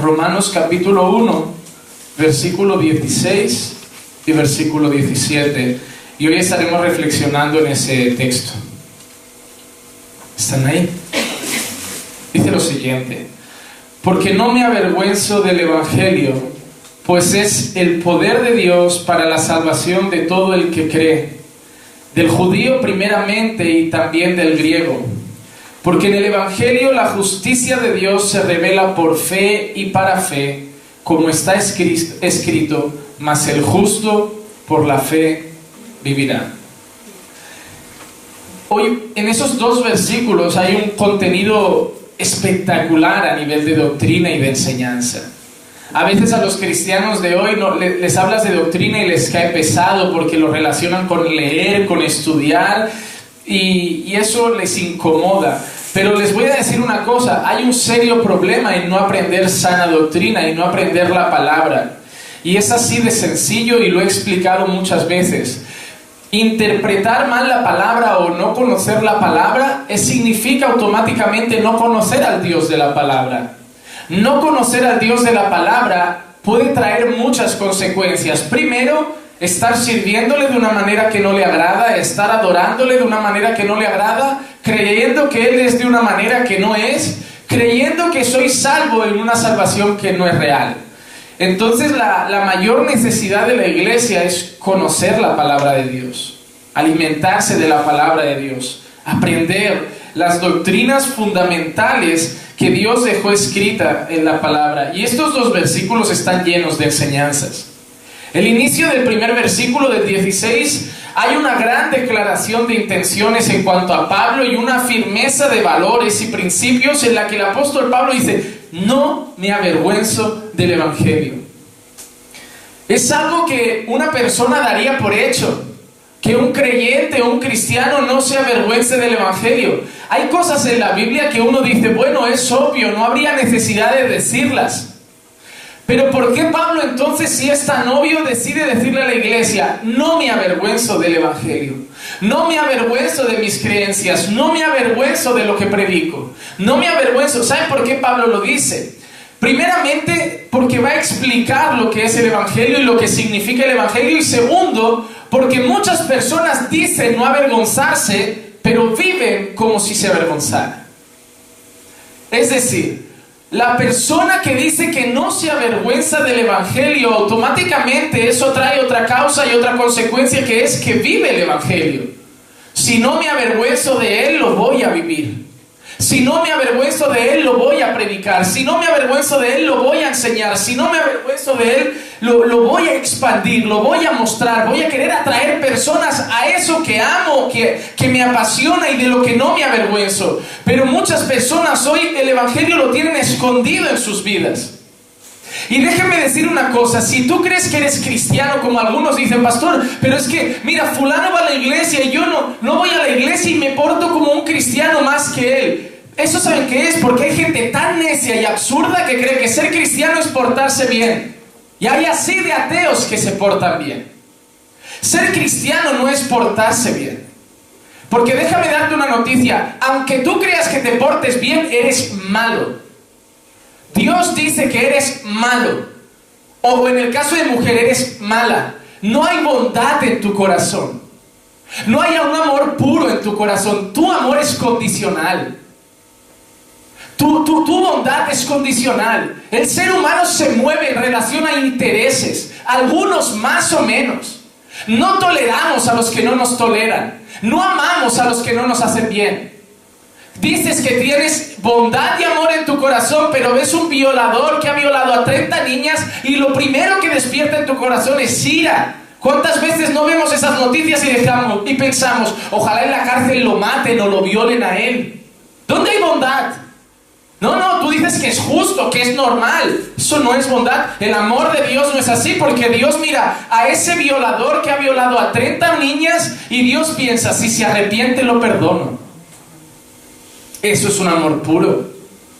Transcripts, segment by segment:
Romanos capítulo 1, versículo 16 y versículo 17. Y hoy estaremos reflexionando en ese texto. ¿Están ahí? Dice lo siguiente, porque no me avergüenzo del Evangelio, pues es el poder de Dios para la salvación de todo el que cree, del judío primeramente y también del griego. Porque en el Evangelio la justicia de Dios se revela por fe y para fe, como está escrito, mas el justo por la fe vivirá. Hoy en esos dos versículos hay un contenido espectacular a nivel de doctrina y de enseñanza. A veces a los cristianos de hoy no, les hablas de doctrina y les cae pesado porque lo relacionan con leer, con estudiar y, y eso les incomoda. Pero les voy a decir una cosa, hay un serio problema en no aprender sana doctrina y no aprender la palabra. Y es así de sencillo y lo he explicado muchas veces. Interpretar mal la palabra o no conocer la palabra significa automáticamente no conocer al Dios de la palabra. No conocer al Dios de la palabra puede traer muchas consecuencias. Primero, estar sirviéndole de una manera que no le agrada, estar adorándole de una manera que no le agrada, creyendo que Él es de una manera que no es, creyendo que soy salvo en una salvación que no es real. Entonces la, la mayor necesidad de la iglesia es conocer la palabra de Dios, alimentarse de la palabra de Dios, aprender las doctrinas fundamentales que Dios dejó escrita en la palabra. Y estos dos versículos están llenos de enseñanzas. El inicio del primer versículo del 16 hay una gran declaración de intenciones en cuanto a Pablo y una firmeza de valores y principios en la que el apóstol Pablo dice, no me avergüenzo del Evangelio. Es algo que una persona daría por hecho, que un creyente o un cristiano no se avergüence del Evangelio. Hay cosas en la Biblia que uno dice, bueno, es obvio, no habría necesidad de decirlas. Pero ¿por qué Pablo entonces, si es tan obvio, decide decirle a la iglesia, no me avergüenzo del Evangelio, no me avergüenzo de mis creencias, no me avergüenzo de lo que predico, no me avergüenzo? ¿Saben por qué Pablo lo dice? Primeramente, porque va a explicar lo que es el Evangelio y lo que significa el Evangelio. Y segundo, porque muchas personas dicen no avergonzarse, pero viven como si se avergonzaran. Es decir, la persona que dice que no se avergüenza del Evangelio, automáticamente eso trae otra causa y otra consecuencia que es que vive el Evangelio. Si no me avergüenzo de él, lo voy a vivir. Si no me avergüenzo de Él, lo voy a predicar. Si no me avergüenzo de Él, lo voy a enseñar. Si no me avergüenzo de Él, lo, voy a expandir, lo voy a mostrar. Voy a querer atraer personas a eso que amo, que, que me apasiona y de lo que no me avergüenzo. Pero muchas personas hoy el Evangelio lo tienen escondido en sus vidas. Y déjenme decir una cosa, si tú crees que eres cristiano, como algunos dicen, pastor, pero es que, mira, fulano va a la iglesia y yo no, no voy a la iglesia y me porto como un cristiano más que él. Eso saben qué es, porque hay gente tan necia y absurda que cree que ser cristiano es portarse bien. Y hay así de ateos que se portan bien. Ser cristiano no es portarse bien. Porque déjame darte una noticia, aunque tú creas que te portes bien, eres malo. Dios dice que eres malo. O en el caso de mujer, eres mala. No hay bondad en tu corazón. No hay un amor puro en tu corazón. Tu amor es condicional. Tu, tu, bondad es condicional. El ser humano se mueve en relación a intereses, algunos más o menos. No toleramos a los que no nos toleran. No amamos a los que no nos hacen bien. Dices que tienes bondad y amor en tu corazón, pero ves un violador que ha violado a 30 niñas y lo primero que despierta en tu corazón es ira. ¿Cuántas veces no vemos esas noticias y, dejamos, y pensamos, ojalá en la cárcel lo maten o lo violen a él? ¿Dónde hay bondad? No, no, tú dices que es justo, que es normal. Eso no es bondad. El amor de Dios no es así porque Dios mira a ese violador que ha violado a 30 niñas y Dios piensa, si se arrepiente lo perdono. Eso es un amor puro.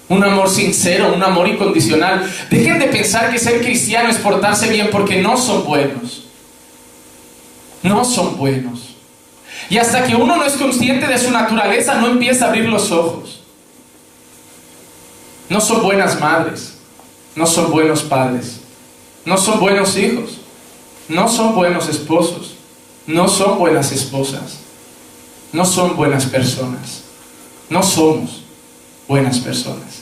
Un amor sincero, un amor incondicional. Dejen de pensar que ser cristiano es portarse bien porque no son buenos. No son buenos. Y hasta que uno no es consciente de su naturaleza, no empieza a abrir los ojos no son buenas madres, no son buenos padres, no son buenos hijos, no son buenos esposos, no son buenas esposas, no son buenas personas, no somos buenas personas.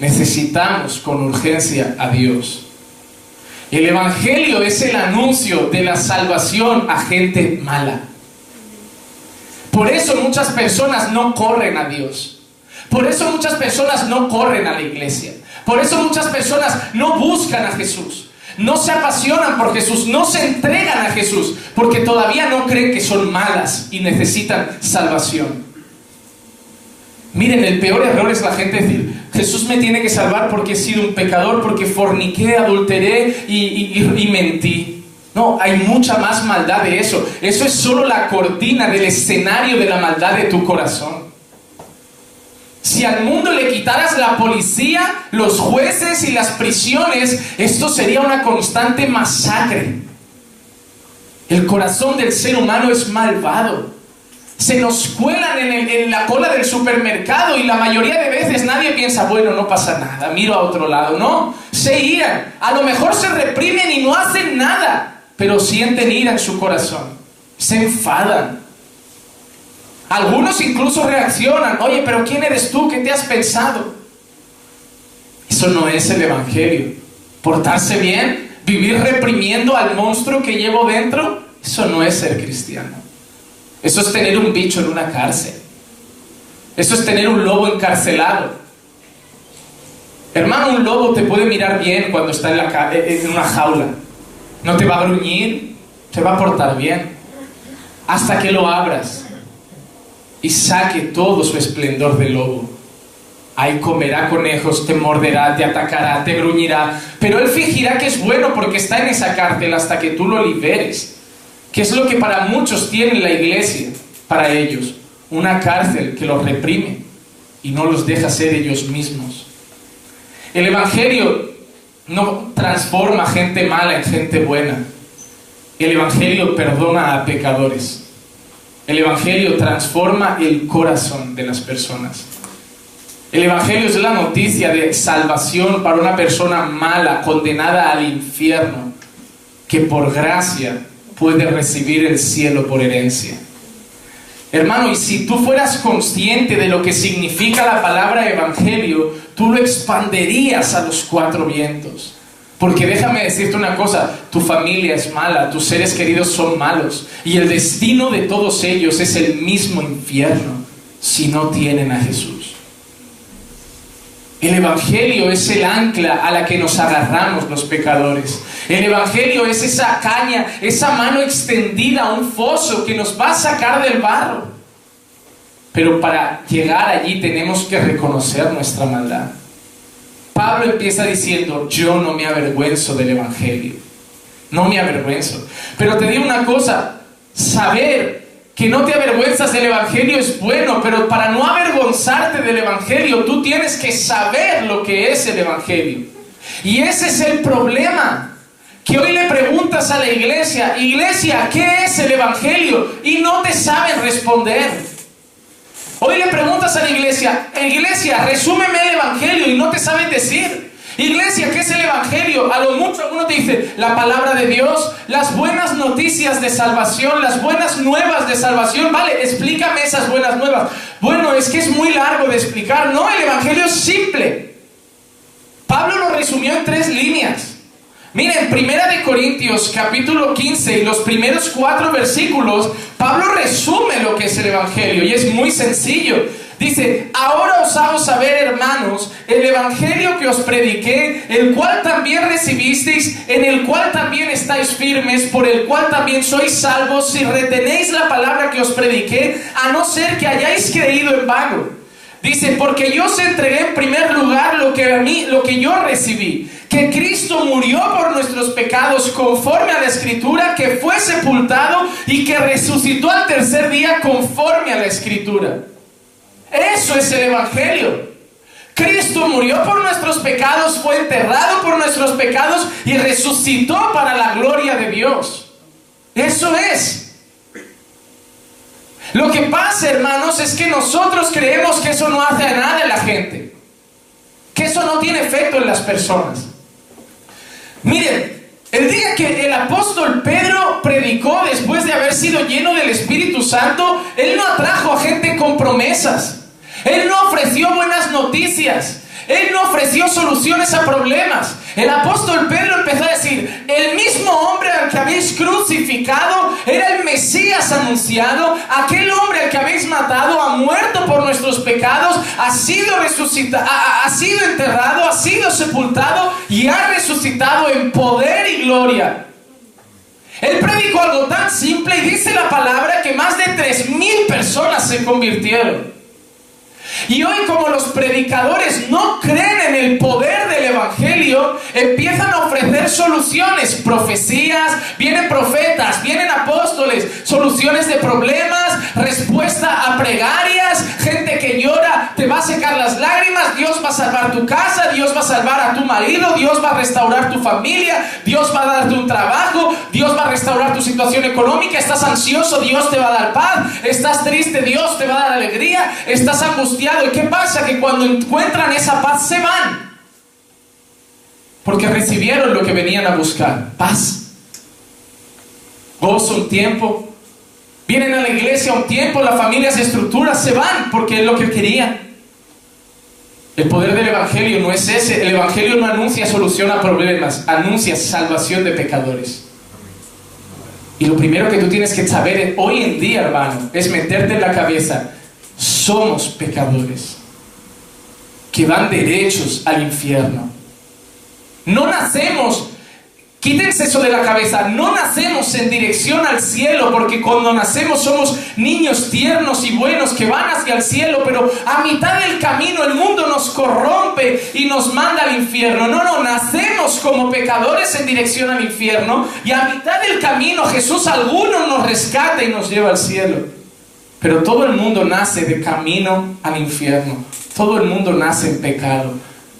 Necesitamos con urgencia a Dios. El Evangelio es el anuncio de la salvación a gente mala. Por eso muchas personas no corren a Dios. Por eso muchas personas no corren a la iglesia. Por eso muchas personas no buscan a Jesús. No se apasionan por Jesús, no se entregan a Jesús, porque todavía no creen que son malas y necesitan salvación. Miren, el peor error es la gente decir, Jesús me tiene que salvar porque he sido un pecador, porque forniqué, adulteré y, mentí. No, hay mucha más maldad de eso. Eso es solo la cortina del escenario de la maldad de tu corazón. Si al mundo le quitaras la policía, los jueces y las prisiones, esto sería una constante masacre. El corazón del ser humano es malvado se nos cuelan en, la cola del supermercado y la mayoría de veces nadie piensa, bueno, no pasa nada, miro a otro lado. No, se iran. A lo mejor se reprimen y no hacen nada, pero sienten ira en su corazón. Se enfadan. Algunos incluso reaccionan, oye, pero ¿quién eres tú? ¿Qué te has pensado? Eso no es el Evangelio. Portarse bien, vivir reprimiendo al monstruo que llevo dentro, eso no es ser cristiano. Eso es tener un bicho en una cárcel. Eso es tener un lobo encarcelado. Hermano, un lobo te puede mirar bien cuando está en, la, en una jaula. No te va a gruñir, te va a portar bien. Hasta que lo abras y saque todo su esplendor de lobo. Ahí comerá conejos, te morderá, te atacará, te gruñirá. Pero él fingirá que es bueno porque está en esa cárcel hasta que tú lo liberes que es lo que para muchos tiene la iglesia, para ellos, una cárcel que los reprime y no los deja ser ellos mismos. El Evangelio no transforma gente mala en gente buena. El Evangelio perdona a pecadores. El Evangelio transforma el corazón de las personas. El Evangelio es la noticia de salvación para una persona mala, condenada al infierno, que por gracia puede recibir el cielo por herencia. Hermano, y si tú fueras consciente de lo que significa la palabra evangelio, tú lo expanderías a los cuatro vientos. Porque déjame decirte una cosa, tu familia es mala, tus seres queridos son malos, y el destino de todos ellos es el mismo infierno si no tienen a Jesús. El Evangelio es el ancla a la que nos agarramos los pecadores. El Evangelio es esa caña, esa mano extendida a un foso que nos va a sacar del barro. Pero para llegar allí tenemos que reconocer nuestra maldad. Pablo empieza diciendo, yo no me avergüenzo del Evangelio. No me avergüenzo. Pero te digo una cosa, saber que no te avergüenzas del Evangelio es bueno, pero para no avergonzarte del Evangelio, tú tienes que saber lo que es el Evangelio. Y ese es el problema. Que hoy le preguntas a la iglesia, iglesia, ¿qué es el Evangelio? Y no te saben responder. Hoy le preguntas a la iglesia, iglesia, resúmeme el Evangelio y no te saben decir. Iglesia, ¿qué es el Evangelio? A lo mucho uno te dice la palabra de Dios, las buenas noticias de salvación, las buenas nuevas de salvación. Vale, explícame esas buenas nuevas. Bueno, es que es muy largo de explicar. No, el Evangelio es simple. Pablo lo resumió en tres líneas. Miren, Primera de Corintios capítulo 15 y los primeros cuatro versículos, Pablo resume lo que es el Evangelio y es muy sencillo. Dice, ahora os hago saber, hermanos, el Evangelio que os prediqué, el cual también recibisteis, en el cual también estáis firmes, por el cual también sois salvos, si retenéis la palabra que os prediqué, a no ser que hayáis creído en vago. Dice, porque yo os entregué en primer lugar lo que a mí, lo que yo recibí, que Cristo murió por nuestros pecados conforme a la escritura, que fue sepultado y que resucitó al tercer día conforme a la escritura. Eso es el Evangelio. Cristo murió por nuestros pecados, fue enterrado por nuestros pecados y resucitó para la gloria de Dios. Eso es. Lo que pasa, hermanos, es que nosotros creemos que eso no hace a nada a la gente. que eso no tiene efecto en las personas. Miren, el día que el apóstol Pedro predicó después de haber sido lleno del Espíritu Santo, él no atrajo a gente con promesas. Él no ofreció buenas noticias. Él no ofreció soluciones a problemas. El apóstol Pedro empezó a decir, el mismo hombre al que habéis crucificado era el Mesías anunciado, aquel hombre al que habéis matado ha muerto por nuestros pecados, ha sido ha, sido enterrado, ha sido sepultado y ha resucitado en poder y gloria. Él predicó algo tan simple y dice la palabra que más de tres mil personas se convirtieron. Y hoy como los predicadores no creen en el poder del Evangelio, empiezan a ofrecer soluciones, profecías, vienen profetas, vienen apóstoles, soluciones de problemas, respuesta a plegarias, gente que llora, te va a secar las lágrimas, Dios va a salvar tu casa, Dios va a salvar a tu marido, Dios va a restaurar tu familia, Dios va a darte un trabajo, Dios va a restaurar tu situación económica, estás ansioso, Dios te va a dar paz, estás triste, Dios te va a dar alegría, estás angustiado, ¿Y qué pasa? Que cuando encuentran esa paz se van. Porque recibieron lo que venían a buscar. Paz. Gozo un tiempo. Vienen a la iglesia un tiempo, la familia se estructura, se van porque es lo que querían. El poder del Evangelio no es ese. El Evangelio no anuncia solución a problemas, anuncia salvación de pecadores. Y lo primero que tú tienes que saber hoy en día, hermano, es meterte en la cabeza somos pecadores que van derechos al infierno. No nacemos, quítense eso de la cabeza, no nacemos en dirección al cielo porque cuando nacemos somos niños tiernos y buenos que van hacia el cielo, pero a mitad del camino el mundo nos corrompe y nos manda al infierno. No, no, nacemos como pecadores en dirección al infierno y a mitad del camino Jesús alguno nos rescata y nos lleva al cielo. Pero todo el mundo nace de camino al infierno. Todo el mundo nace en pecado.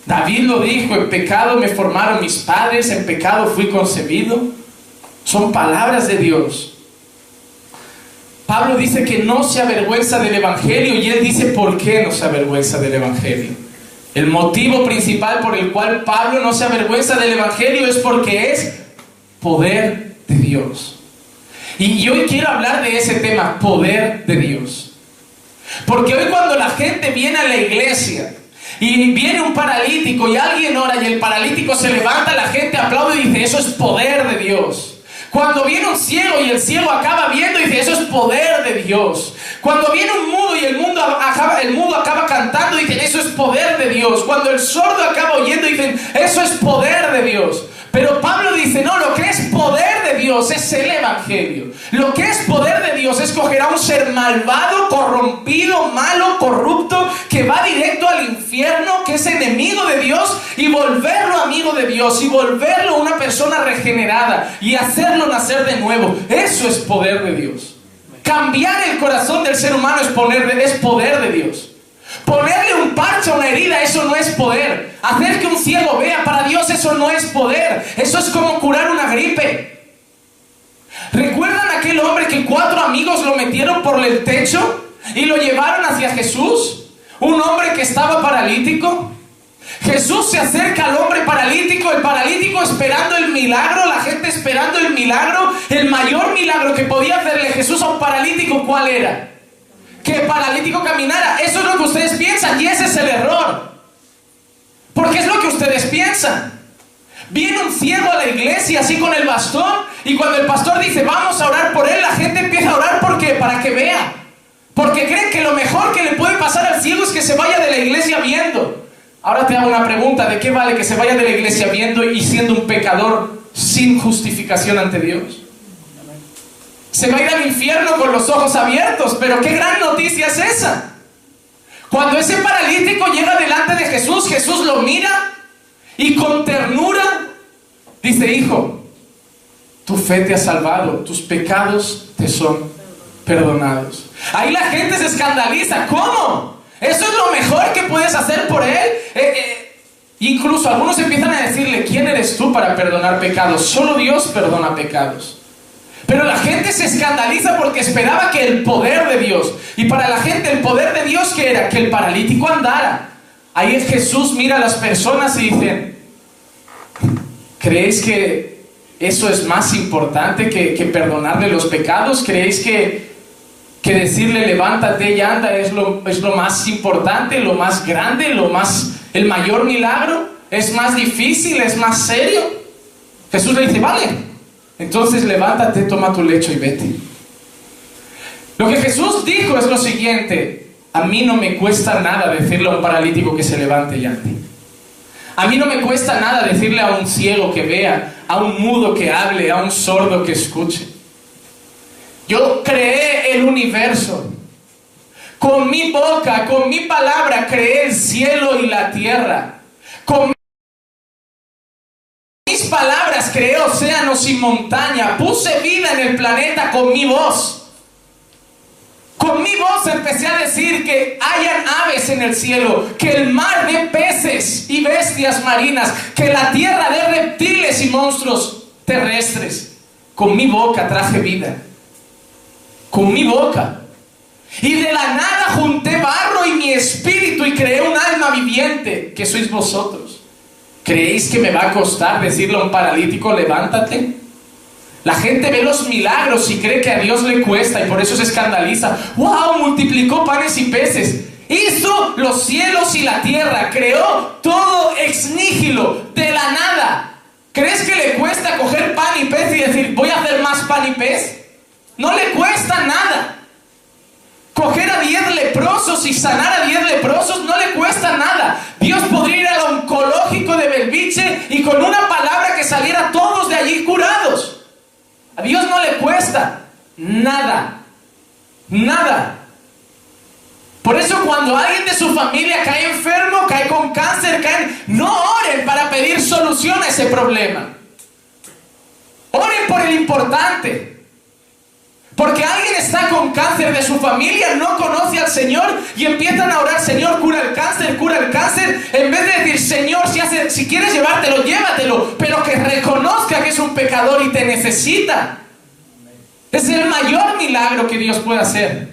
David lo dijo, en pecado me formaron mis padres, en pecado fui concebido. Son palabras de Dios. Pablo dice que no se avergüenza del Evangelio y él dice por qué no se avergüenza del Evangelio. El motivo principal por el cual Pablo no se avergüenza del Evangelio es porque es poder de Dios. Y hoy quiero hablar de ese tema, poder de Dios. Porque hoy cuando la gente viene a la iglesia y viene un paralítico y alguien ora y el paralítico se levanta, la gente aplaude y dice, eso es poder de Dios. Cuando viene un ciego y el ciego acaba viendo y dice, eso es poder de Dios. Cuando viene un mudo y el, mundo acaba, el mudo acaba cantando, dicen, eso es poder de Dios. Cuando el sordo acaba oyendo, dicen, eso es poder de Dios. Pero Pablo dice, no, lo que es poder de Dios es el Evangelio. Lo que es poder de Dios es coger a un ser malvado, corrompido, malo, corrupto, que va directo al infierno, que es enemigo de Dios, y volverlo amigo de Dios, y volverlo una persona regenerada, y hacerlo nacer de nuevo. Eso es poder de Dios. Cambiar el corazón del ser humano es, poner, es poder de Dios. Ponerle un parche a una herida, eso no es poder. Hacer que un ciego vea, para Dios eso no es poder. Eso es como curar una gripe. ¿Recuerdan aquel hombre que cuatro amigos lo metieron por el techo y lo llevaron hacia Jesús? Un hombre que estaba paralítico. Jesús se acerca al hombre paralítico, el paralítico esperando el milagro, la gente esperando el milagro. El mayor milagro que podía hacerle Jesús a un paralítico, ¿cuál era? Que paralítico caminara. Eso es lo que ustedes piensan y ese es el error. Porque es lo que ustedes piensan. Viene un ciego a la iglesia así con el bastón y cuando el pastor dice vamos a orar por él, la gente empieza a orar porque para que vea. Porque creen que lo mejor que le puede pasar al ciego es que se vaya de la iglesia viendo. Ahora te hago una pregunta, ¿de qué vale que se vaya de la iglesia viendo y siendo un pecador sin justificación ante Dios? Se va a ir al infierno con los ojos abiertos. Pero qué gran noticia es esa. Cuando ese paralítico llega delante de Jesús, Jesús lo mira y con ternura dice, hijo, tu fe te ha salvado, tus pecados te son perdonados. Ahí la gente se escandaliza, ¿cómo? Eso es lo mejor que puedes hacer por él. Eh, eh, incluso algunos empiezan a decirle, ¿quién eres tú para perdonar pecados? Solo Dios perdona pecados. Pero la gente se escandaliza porque esperaba que el poder de Dios, y para la gente el poder de Dios que era que el paralítico andara. Ahí Jesús mira a las personas y dice, ¿creéis que eso es más importante que, que perdonarle los pecados? ¿Creéis que, que decirle levántate y anda es lo, es lo más importante, lo más grande, lo más, el mayor milagro? ¿Es más difícil? ¿Es más serio? Jesús le dice, vale, entonces levántate, toma tu lecho y vete. Lo que Jesús dijo es lo siguiente, a mí no me cuesta nada decirle a un paralítico que se levante y ande. A mí no me cuesta nada decirle a un ciego que vea, a un mudo que hable, a un sordo que escuche. Yo creé el universo. Con mi boca, con mi palabra, creé el cielo y la tierra. Palabras creé océanos y montaña. Puse vida en el planeta con mi voz. Con mi voz empecé a decir que hayan aves en el cielo, que el mar de peces y bestias marinas, que la tierra de reptiles y monstruos terrestres. Con mi boca traje vida. Con mi boca. Y de la nada junté barro y mi espíritu y creé un alma viviente, que sois vosotros. ¿Creéis que me va a costar decirle a un paralítico, levántate? La gente ve los milagros y cree que a Dios le cuesta y por eso se escandaliza. ¡Wow! Multiplicó panes y peces. Hizo los cielos y la tierra. Creó todo ex nihilo, de la nada. ¿Crees que le cuesta coger pan y pez y decir, voy a hacer más pan y pez? No le cuesta nada. Coger a 10 leprosos y sanar a 10 leprosos no le cuesta nada. Dios podría ir al oncológico de Belviche y con una palabra que saliera todos de allí curados. A Dios no le cuesta nada, nada. Por eso cuando alguien de su familia cae enfermo, cae con cáncer, cae, no oren para pedir solución a ese problema. Oren por el importante. Porque alguien está con cáncer de su familia, no conoce al Señor y empiezan a orar, Señor, cura el cáncer, cura el cáncer, en vez de decir, Señor, si, hace, si quieres llevártelo, llévatelo, pero que reconozca que es un pecador y te necesita. Es el mayor milagro que Dios puede hacer.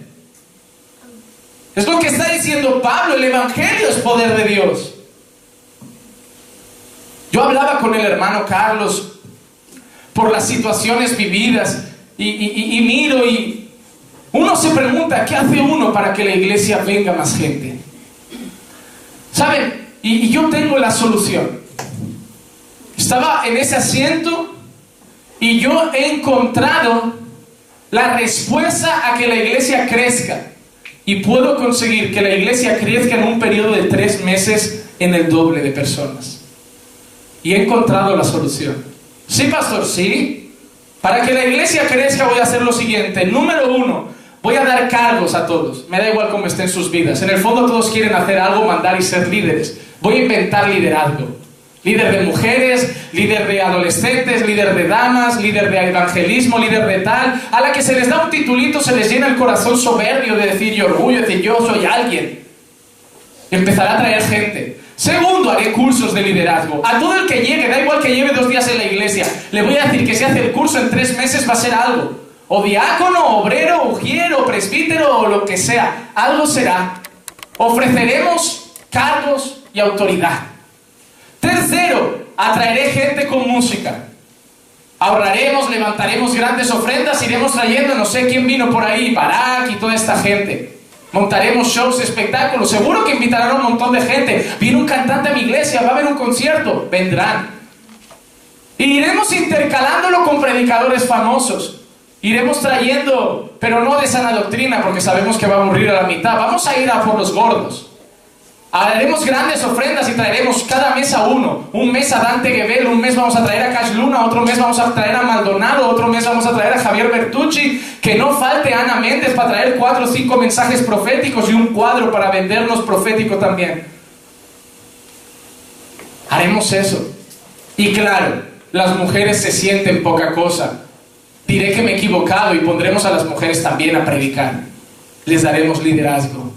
Es lo que está diciendo Pablo, el Evangelio es poder de Dios. Yo hablaba con el hermano Carlos por las situaciones vividas y, miro y uno se pregunta, ¿qué hace uno para que la iglesia venga más gente? ¿Saben? Y, y yo tengo la solución. Estaba en ese asiento y yo he encontrado la respuesta a que la iglesia crezca. Y puedo conseguir que la iglesia crezca en un periodo de tres meses en el doble de personas. Y he encontrado la solución. Sí, pastor, sí. Para que la iglesia crezca voy a hacer lo siguiente. Número uno, voy a dar cargos a todos. Me da igual cómo estén sus vidas. En el fondo todos quieren hacer algo, mandar y ser líderes. Voy a inventar liderazgo. Líder de mujeres, líder de adolescentes, líder de damas, líder de evangelismo, líder de tal. A la que se les da un titulito se les llena el corazón soberbio de decir y orgullo, de decir yo soy alguien. Empezará a traer gente. Segundo, haré cursos de liderazgo. A todo el que llegue, da igual que lleve dos días en la iglesia, le voy a decir que si hace el curso en tres meses va a ser algo. O diácono, obrero, ujiero, presbítero o lo que sea. Algo será. Ofreceremos cargos y autoridad. Tercero, atraeré gente con música. Ahorraremos, levantaremos grandes ofrendas, iremos trayendo, no sé quién vino por ahí, Barak y toda esta gente. Montaremos shows, espectáculos. Seguro que invitarán a un montón de gente. Viene un cantante a mi iglesia, va a haber un concierto. Vendrán. iremos intercalándolo con predicadores famosos. Iremos trayendo, pero no de sana doctrina, porque sabemos que va a aburrir a la mitad. Vamos a ir a por los gordos. Haremos grandes ofrendas y traeremos cada mes a uno. Un mes a Dante Gebel, un mes vamos a traer a Cash Luna, otro mes vamos a traer a Maldonado, otro mes vamos a traer a Javier Bertucci. Que no falte Ana Méndez para traer cuatro o cinco mensajes proféticos y un cuadro para vendernos profético también. Haremos eso. Y claro, las mujeres se sienten poca cosa. Diré que me he equivocado y pondremos a las mujeres también a predicar. Les daremos liderazgo,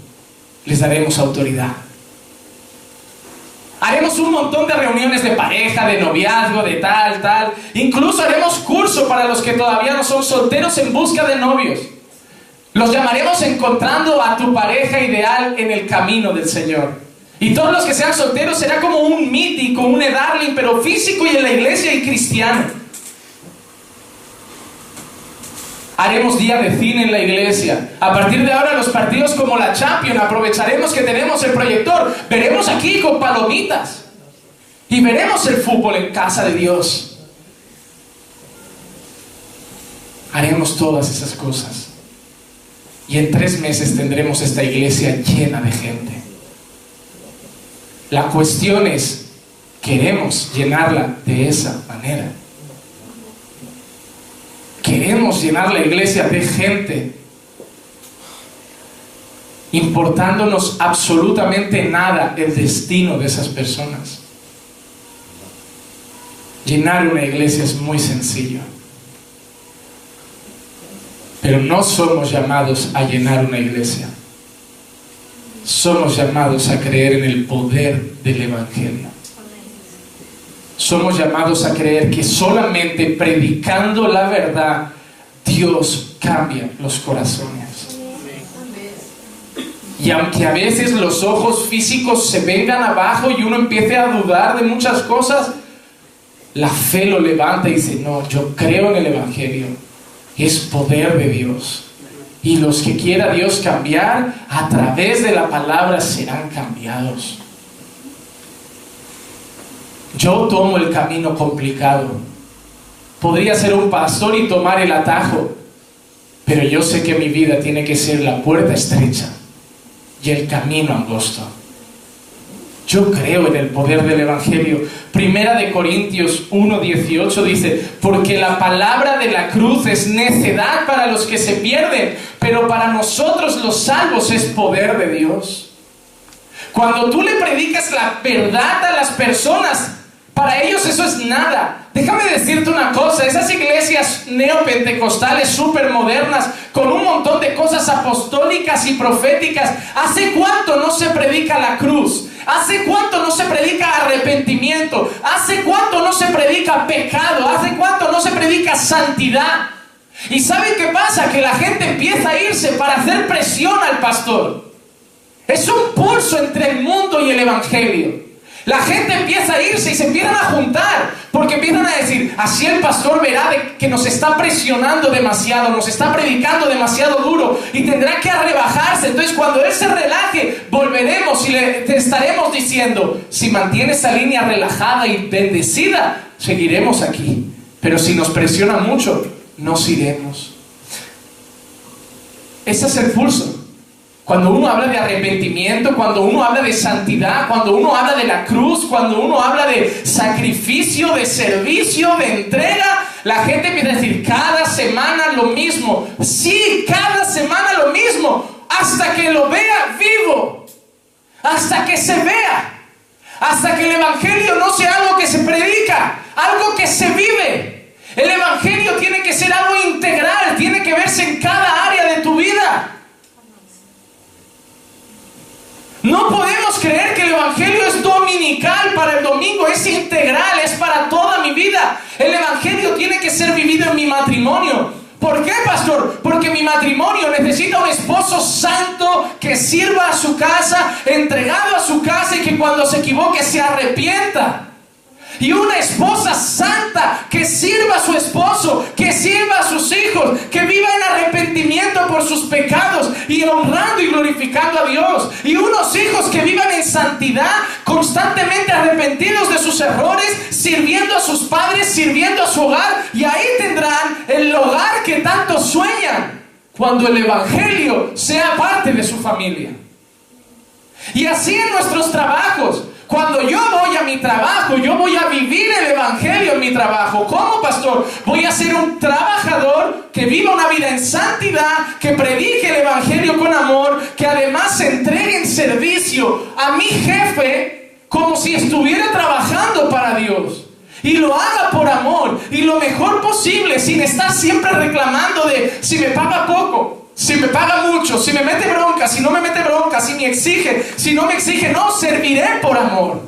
les daremos autoridad. Haremos un montón de reuniones de pareja, de noviazgo, de tal, tal. Incluso haremos curso para los que todavía no son solteros en busca de novios. Los llamaremos encontrando a tu pareja ideal en el camino del Señor. Y todos los que sean solteros será como un mítico, un edarling, pero físico y en la iglesia y cristiano. Haremos día de cine en la iglesia. A partir de ahora los partidos como la Champions aprovecharemos que tenemos el proyector. Veremos aquí con palomitas. Y veremos el fútbol en casa de Dios. Haremos todas esas cosas. Y en tres meses tendremos esta iglesia llena de gente. La cuestión es, ¿queremos llenarla de esa manera? ¿Queremos llenar la iglesia de gente importándonos absolutamente nada el destino de esas personas? Llenar una iglesia es muy sencillo. Pero no somos llamados a llenar una iglesia somos llamados a creer en el poder del Evangelio. Somos llamados a creer que solamente predicando la verdad Dios cambia los corazones. Y aunque a veces los ojos físicos se vengan abajo y uno empiece a dudar de muchas cosas, la fe lo levanta y dice, no, yo creo en el Evangelio. Es poder de Dios. Y los que quiera Dios cambiar, a través de la palabra serán cambiados. Yo tomo el camino complicado. Podría ser un pastor y tomar el atajo, pero yo sé que mi vida tiene que ser la puerta estrecha y el camino angosto. Yo creo en el poder del Evangelio. Primera de Corintios 1.18 dice, porque la palabra de la cruz es necedad para los que se pierden, pero para nosotros los salvos es poder de Dios. Cuando tú le predicas la verdad a las personas, para ellos eso es nada. Déjame decirte una cosa, esas iglesias neopentecostales súper modernas, con un montón de cosas apostólicas y proféticas, ¿hace cuánto no se predica la cruz? ¿Hace cuánto no se predica arrepentimiento? ¿Hace cuánto no se predica pecado? ¿Hace cuánto no se predica santidad? ¿Y saben qué pasa? Que la gente empieza a irse para hacer presión al pastor. Es un pulso entre el mundo y el Evangelio. La gente empieza a irse y se empiezan a juntar porque empiezan a decir, así el pastor verá que nos está presionando demasiado, nos está predicando demasiado duro y tendrá que rebajarse. Entonces cuando él se relaje, volveremos y le estaremos diciendo, si mantiene esa línea relajada y bendecida, seguiremos aquí. Pero si nos presiona mucho, nos iremos. Ese es el pulso. Cuando uno habla de arrepentimiento, cuando uno habla de santidad, cuando uno habla de la cruz, cuando uno habla de sacrificio, de servicio, de entrega, la gente empieza a decir cada semana lo mismo. Sí, cada semana lo mismo. Hasta que lo vea vivo. Hasta que se vea. Hasta que el Evangelio no sea algo que se predica, algo que se vive. El Evangelio tiene que ser algo integral, tiene que verse en cada área de tu vida. No podemos creer que el Evangelio es dominical para el domingo, es integral, es para toda mi vida. El Evangelio tiene que ser vivido en mi matrimonio. ¿Por qué, pastor? Porque mi matrimonio necesita un esposo santo que sirva a su casa, entregado a su casa y que cuando se equivoque se arrepienta. Y una esposa santa que sirva a su esposo, que sirva a sus hijos, que viva en arrepentimiento por sus pecados y honrando y glorificando a Dios. Y unos hijos que vivan en santidad, constantemente arrepentidos de sus errores, sirviendo a sus padres, sirviendo a su hogar. Y ahí tendrán el hogar que tanto sueñan cuando el Evangelio sea parte de su familia. Y así en nuestros trabajos. Cuando yo voy a mi trabajo, yo voy a vivir el Evangelio en mi trabajo. ¿Cómo, pastor? Voy a ser un trabajador que viva una vida en santidad, que predique el Evangelio con amor, que además entregue en servicio a mi jefe como si estuviera trabajando para Dios. Y lo haga por amor y lo mejor posible, sin estar siempre reclamando de si me paga poco, si me paga mucho, si me mete bronca, si no me mete bronca, si me exige, si no me exige, no, serviré por amor.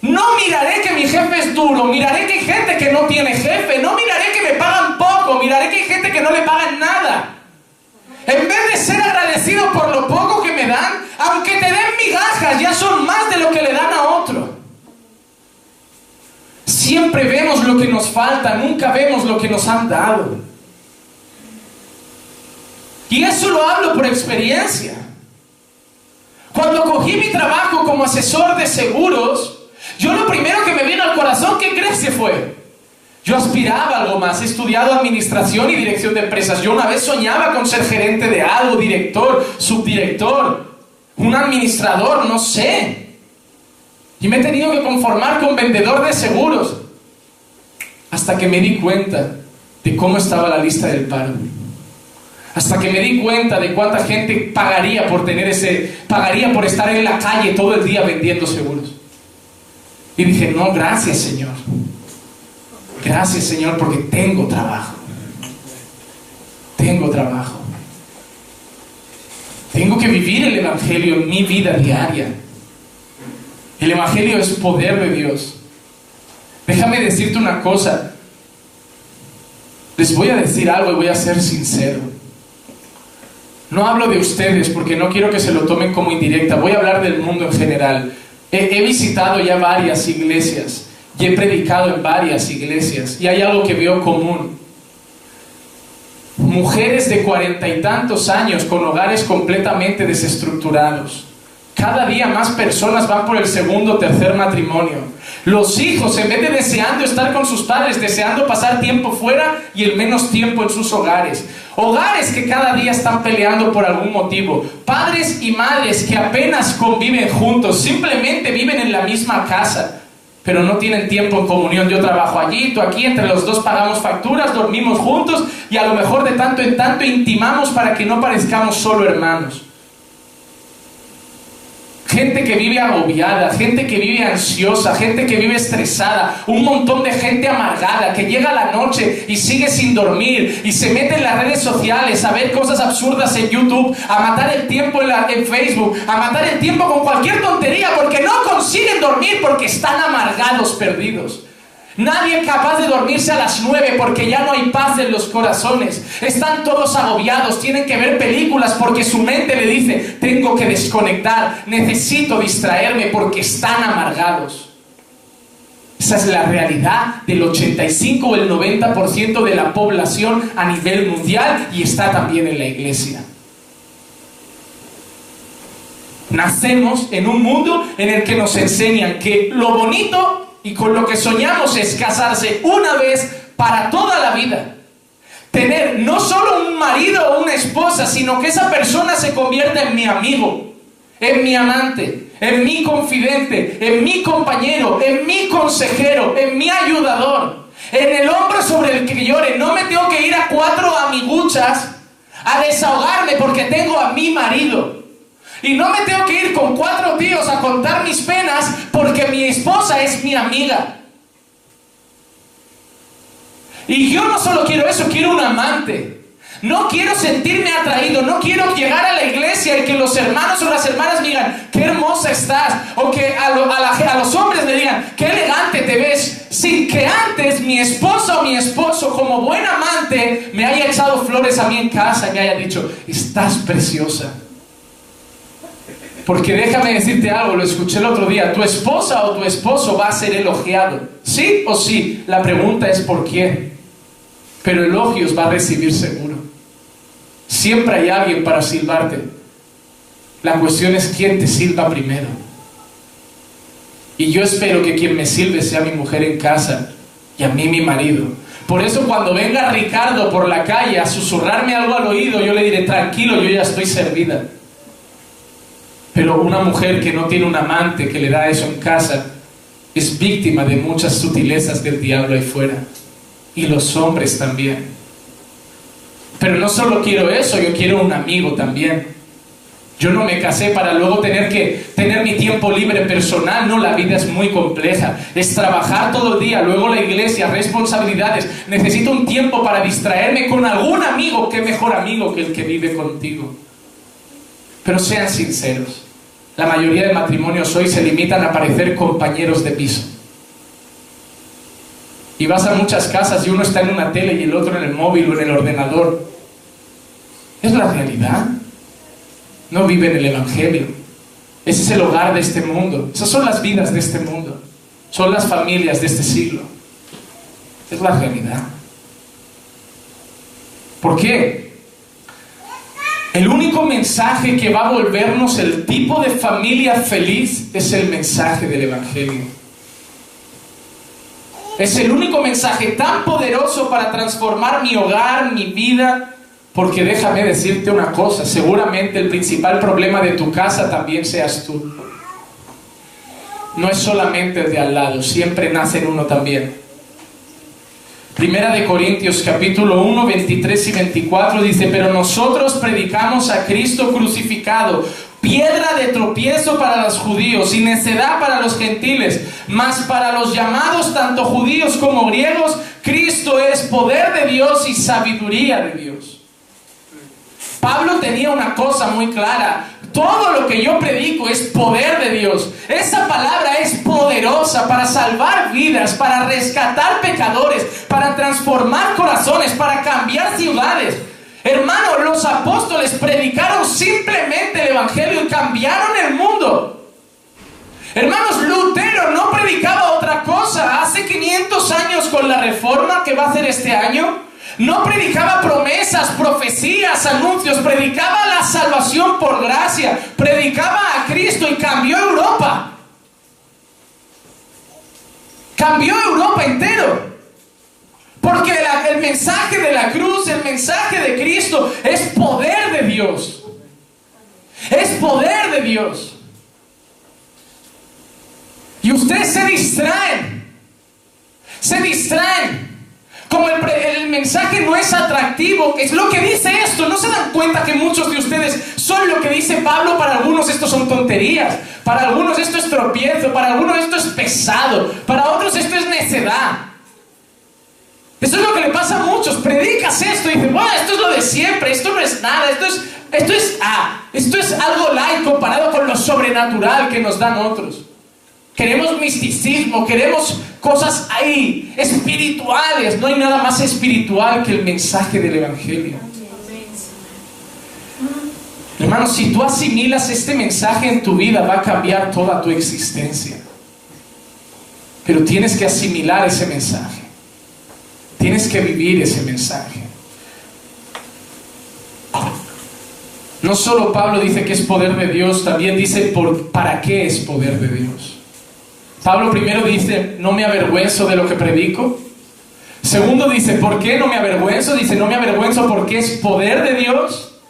No miraré que mi jefe es duro, miraré que hay gente que no tiene jefe, no miraré que me pagan poco, miraré que hay gente que no le pagan nada. En vez de ser agradecido por lo poco que me dan, aunque te den migajas ya son más de lo que le dan a otro. Siempre vemos lo que nos falta, nunca vemos lo que nos han dado. Y eso lo hablo por experiencia. Cuando cogí mi trabajo como asesor de seguros, yo lo primero que me vino al corazón, ¿qué crees que fue? Yo aspiraba a algo más, he estudiado administración y dirección de empresas. Yo una vez soñaba con ser gerente de algo, director, subdirector, un administrador, no sé. Y me he tenido que conformar con vendedor de seguros. Hasta que me di cuenta de cómo estaba la lista del paro. Hasta que me di cuenta de cuánta gente pagaría por tener ese, pagaría por estar en la calle todo el día vendiendo seguros. Y dije, no, gracias Señor. Gracias Señor porque tengo trabajo. Tengo trabajo. Tengo que vivir el Evangelio en mi vida diaria. El Evangelio es poder de Dios. Déjame decirte una cosa. Les voy a decir algo y voy a ser sincero. No hablo de ustedes porque no quiero que se lo tomen como indirecta. Voy a hablar del mundo en general. He, visitado ya varias iglesias y he predicado en varias iglesias y hay algo que veo común. Mujeres de cuarenta y tantos años con hogares completamente desestructurados. Cada día más personas van por el segundo o tercer matrimonio. Los hijos, en vez de deseando estar con sus padres, deseando pasar tiempo fuera y el menos tiempo en sus hogares. Hogares que cada día están peleando por algún motivo. Padres y madres que apenas conviven juntos, simplemente viven en la misma casa, pero no tienen tiempo en comunión. Yo trabajo allí, tú aquí, entre los dos pagamos facturas, dormimos juntos y a lo mejor de tanto en tanto intimamos para que no parezcamos solo hermanos. Gente que vive agobiada, gente que vive ansiosa, gente que vive estresada, un montón de gente amargada que llega a la noche y sigue sin dormir y se mete en las redes sociales a ver cosas absurdas en YouTube, a matar el tiempo en, en Facebook, a matar el tiempo con cualquier tontería porque no consiguen dormir porque están amargados, perdidos. Nadie es capaz de dormirse a las nueve porque ya no hay paz en los corazones. Están todos agobiados, tienen que ver películas porque su mente le dice, tengo que desconectar, necesito distraerme porque están amargados. Esa es la realidad del 85 o el 90% de la población a nivel mundial y está también en la iglesia. Nacemos en un mundo en el que nos enseñan que lo bonito y con lo que soñamos es casarse una vez para toda la vida. Tener no solo un marido o una esposa, sino que esa persona se convierta en mi amigo, en mi amante, en mi confidente, en mi compañero, en mi consejero, en mi ayudador, en el hombro sobre el que llore. No me tengo que ir a cuatro amiguchas a desahogarme porque tengo a mi marido. Y no me tengo que ir con cuatro tíos a contar mis penas porque mi esposa es mi amiga. Y yo no solo quiero eso, quiero un amante. No quiero sentirme atraído, no quiero llegar a la iglesia y que los hermanos o las hermanas me digan, qué hermosa estás, o que a, los hombres me digan, qué elegante te ves, sin que antes mi esposa o mi esposo, como buen amante, me haya echado flores a mí en casa y me haya dicho, estás preciosa. Porque déjame decirte algo, lo escuché el otro día, tu esposa o tu esposo va a ser elogiado. ¿Sí o sí? La pregunta es por quién. Pero elogios va a recibir seguro. Siempre hay alguien para silbarte. La cuestión es quién te silba primero. Y yo espero que quien me silbe sea mi mujer en casa y a mí mi marido. Por eso cuando venga Ricardo por la calle a susurrarme algo al oído, yo le diré, tranquilo, yo ya estoy servida. Pero una mujer que no tiene un amante que le da eso en casa es víctima de muchas sutilezas del diablo ahí fuera. Y los hombres también. Pero no solo quiero eso, yo quiero un amigo también. Yo no me casé para luego tener que tener mi tiempo libre personal. No, la vida es muy compleja. Es trabajar todo el día, luego la iglesia, responsabilidades. Necesito un tiempo para distraerme con algún amigo. ¿Qué mejor amigo que el que vive contigo? Pero sean sinceros. La mayoría de matrimonios hoy se limitan a parecer compañeros de piso. Y vas a muchas casas y uno está en una tele y el otro en el móvil o en el ordenador. Es la realidad. No viven el Evangelio. Ese es el hogar de este mundo. Esas son las vidas de este mundo. Son las familias de este siglo. Es la realidad. ¿Por qué? El único mensaje que va a volvernos el tipo de familia feliz es el mensaje del Evangelio. Es el único mensaje tan poderoso para transformar mi hogar, mi vida, porque déjame decirte una cosa, seguramente el principal problema de tu casa también seas tú. No es solamente de al lado, siempre nace uno también. Primera de Corintios capítulo 1, 23 y 24 dice, pero nosotros predicamos a Cristo crucificado, piedra de tropiezo para los judíos y necedad para los gentiles, mas para los llamados tanto judíos como griegos, Cristo es poder de Dios y sabiduría de Dios. Pablo tenía una cosa muy clara, todo lo que yo predico es poder de Dios. Esa palabra es poderosa para salvar vidas, para rescatar pecadores, para transformar corazones, para cambiar ciudades. Hermano, los apóstoles predicaron simplemente el Evangelio y cambiaron el mundo. Hermanos, Lutero no predicaba otra cosa. Hace 500 años con la reforma que va a hacer este año, no predicaba promesas, profecías, anuncios, predicaba la salvación por gracia, predicaba a Cristo y cambió Europa. Cambió Europa entero. Porque el mensaje de la cruz, el mensaje de Cristo es poder de Dios. Es poder de Dios. Y ustedes se distraen. Se distraen como el, mensaje no es atractivo, es lo que dice esto. ¿No se dan cuenta que muchos de ustedes son lo que dice Pablo? Para algunos esto son tonterías, para algunos esto es tropiezo, para algunos esto es pesado, para otros esto es necedad. Eso es lo que le pasa a muchos. Predicas esto y dicen, bueno, esto es lo de siempre, esto no es nada, esto es, esto es, ah, esto es algo light comparado con lo sobrenatural que nos dan otros. Queremos misticismo, queremos cosas ahí, espirituales. No hay nada más espiritual que el mensaje del Evangelio. Hermanos, si tú asimilas este mensaje en tu vida, va a cambiar toda tu existencia. Pero tienes que asimilar ese mensaje. Tienes que vivir ese mensaje. No solo Pablo dice que es poder de Dios, también dice por, para qué es poder de Dios. Pablo primero dice, no me avergüenzo de lo que predico. Segundo dice, ¿por qué no me avergüenzo? Dice, no me avergüenzo porque es poder de Dios.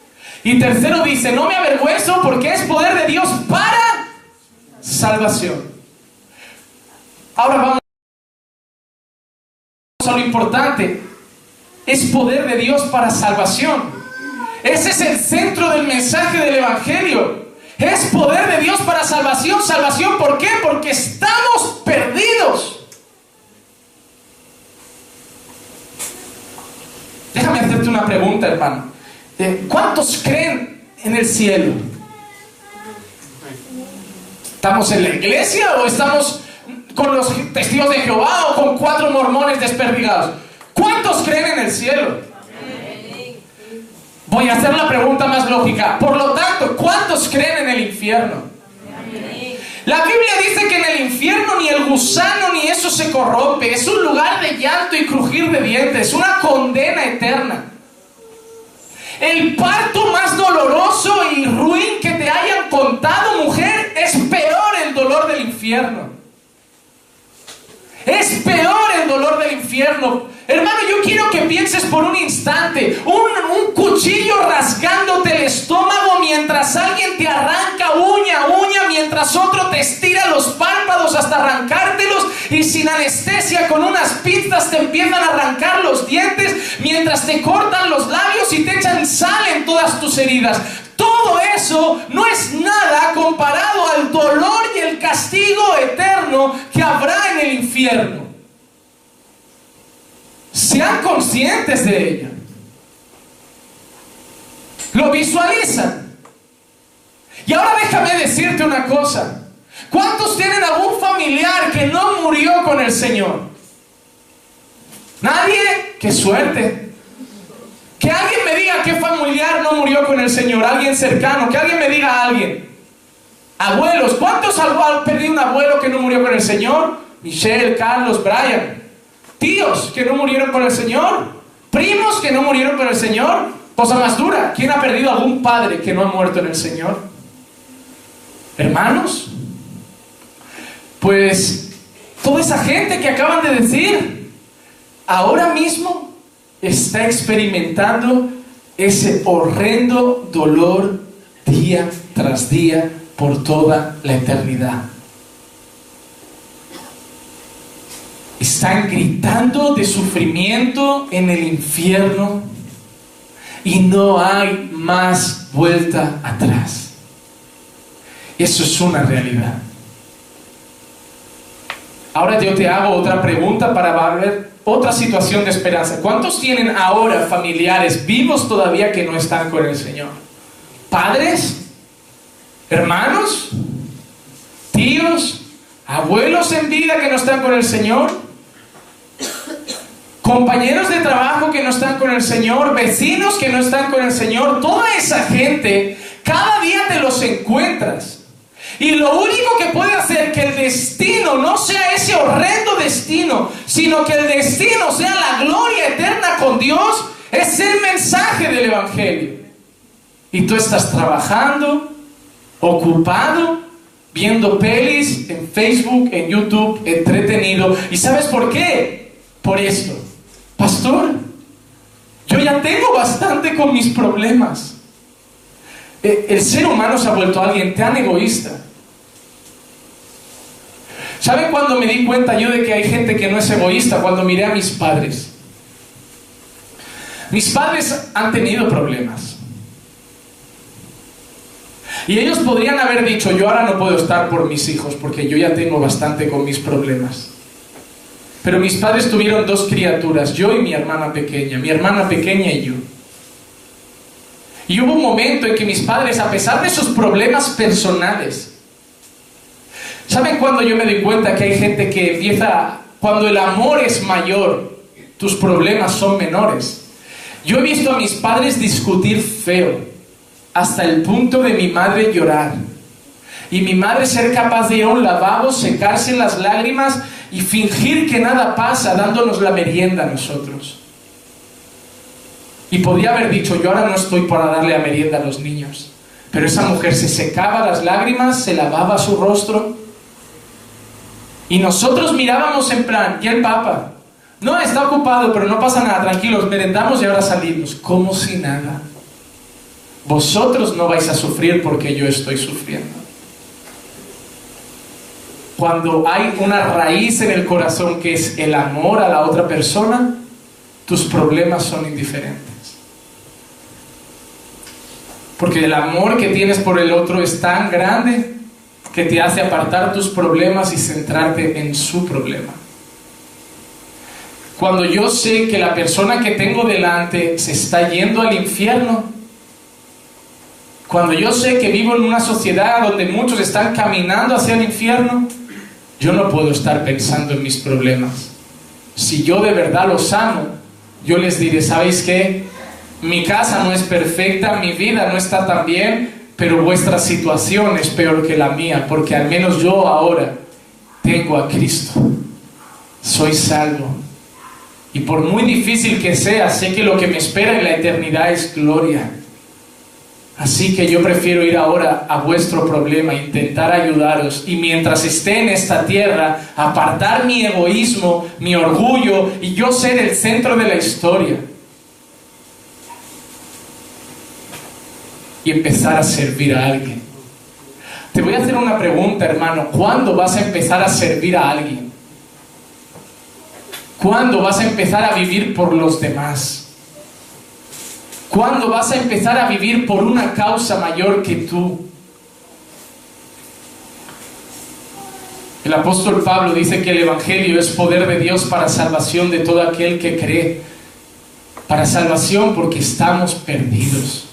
Y tercero dice, no me avergüenzo porque es poder de Dios para salvación. Ahora vamos a lo importante. Es poder de Dios para salvación. Ese es el centro del mensaje del Evangelio. Es poder de Dios para salvación. Salvación, ¿por qué? Porque estamos perdidos. Déjame hacerte una pregunta, hermano. Eh, ¿Cuántos creen en el cielo? ¿Estamos en la iglesia o estamos con los testigos de Jehová o con cuatro mormones desperdigados? ¿Cuántos creen en el cielo? Voy a hacer la pregunta más lógica. Por lo tanto, ¿cuántos creen en el infierno? La Biblia dice que en el infierno ni el gusano ni eso se corrompe. Es un lugar de llanto y crujir de dientes, una condena eterna. El parto más doloroso y ruin que te hayan contado, mujer, es peor el dolor del infierno. Es peor el dolor del infierno. Hermano, yo quiero que pienses por un instante, un, cuchillo rasgándote el estómago mientras alguien te arranca uña uña, mientras otro te estira los párpados hasta arrancártelos y sin anestesia con unas pinzas te empiezan a arrancar los dientes, mientras te cortan los labios y te echan sal en todas tus heridas. Todo eso no es nada comparado al dolor y el castigo eterno que habrá Sean conscientes de ella. Lo visualizan. Y ahora déjame decirte una cosa. ¿Cuántos tienen algún familiar que no murió con el Señor? ¿Nadie? ¡Qué suerte! Que alguien me diga qué familiar no murió con el Señor, alguien cercano, que alguien me diga a alguien. Abuelos, ¿cuántos han perdido un abuelo que no murió con el Señor? Michelle, Carlos, Brian. Tíos que no murieron con el Señor. Primos que no murieron con el Señor. Cosa más dura, ¿quién ha perdido algún padre que no ha muerto en el Señor? Hermanos. Pues toda esa gente que acaban de decir, ahora mismo está experimentando ese horrendo dolor día tras día por toda la eternidad. Están gritando de sufrimiento en el infierno y no hay más vuelta atrás. Eso es una realidad. Ahora yo te hago otra pregunta para ver otra situación de esperanza. ¿Cuántos tienen ahora familiares vivos todavía que no están con el Señor? ¿Padres? ¿Hermanos? ¿Tíos? ¿Abuelos en vida que no están con el Señor? ¿Compañeros de trabajo que no están con el Señor? ¿Vecinos que no están con el Señor? Toda esa gente, cada día te los encuentras. Y lo único que puede hacer que el destino no sea ese horrendo destino, sino que el destino sea la gloria eterna con Dios, es el mensaje del Evangelio. Y tú estás trabajando, ocupado, viendo pelis en Facebook, en YouTube, entretenido. ¿Y sabes por qué? Por esto. Pastor, yo ya tengo bastante con mis problemas. Eh, el ser humano se ha vuelto alguien tan egoísta ¿Saben cuando me di cuenta yo de que hay gente que no es egoísta? Cuando miré a mis padres. Mis padres han tenido problemas. Y ellos podrían haber dicho, yo ahora no puedo estar por mis hijos porque yo ya tengo bastante con mis problemas. Pero mis padres tuvieron dos criaturas, yo y mi hermana pequeña, mi hermana pequeña y yo. Y hubo un momento en que mis padres, a pesar de sus problemas personales, ¿Saben cuando yo me doy cuenta que hay gente que empieza, cuando el amor es mayor, tus problemas son menores? Yo he visto a mis padres discutir feo, hasta el punto de mi madre llorar. Y mi madre ser capaz de un lavabo, secarse las lágrimas y fingir que nada pasa, dándonos la merienda a nosotros. Y podía haber dicho, yo ahora no estoy para darle a merienda a los niños. Pero esa mujer se secaba las lágrimas, se lavaba su rostro y nosotros mirábamos en plan, ¿y el Papa? No, está ocupado, pero no pasa nada, tranquilos, merendamos y ahora salimos, como si nada. Vosotros no vais a sufrir porque yo estoy sufriendo. Cuando hay una raíz en el corazón que es el amor a la otra persona, tus problemas son indiferentes. Porque el amor que tienes por el otro es tan grande que te hace apartar tus problemas y centrarte en su problema. Cuando yo sé que la persona que tengo delante se está yendo al infierno, cuando yo sé que vivo en una sociedad donde muchos están caminando hacia el infierno, yo no puedo estar pensando en mis problemas. Si yo de verdad los amo, yo les diré, ¿sabéis qué? Mi casa no es perfecta, mi vida no está tan bien, pero vuestra situación es peor que la mía, porque al menos yo ahora tengo a Cristo. Soy salvo. Y por muy difícil que sea, sé que lo que me espera en la eternidad es gloria. Así que yo prefiero ir ahora a vuestro problema, intentar ayudaros y mientras esté en esta tierra, apartar mi egoísmo, mi orgullo y yo ser el centro de la historia. y empezar a servir a alguien. Te voy a hacer una pregunta, hermano. ¿Cuándo vas a empezar a servir a alguien? ¿Cuándo vas a empezar a vivir por los demás? ¿Cuándo vas a empezar a vivir por una causa mayor que tú? El apóstol Pablo dice que el Evangelio es poder de Dios para salvación de todo aquel que cree. Para salvación porque estamos perdidos.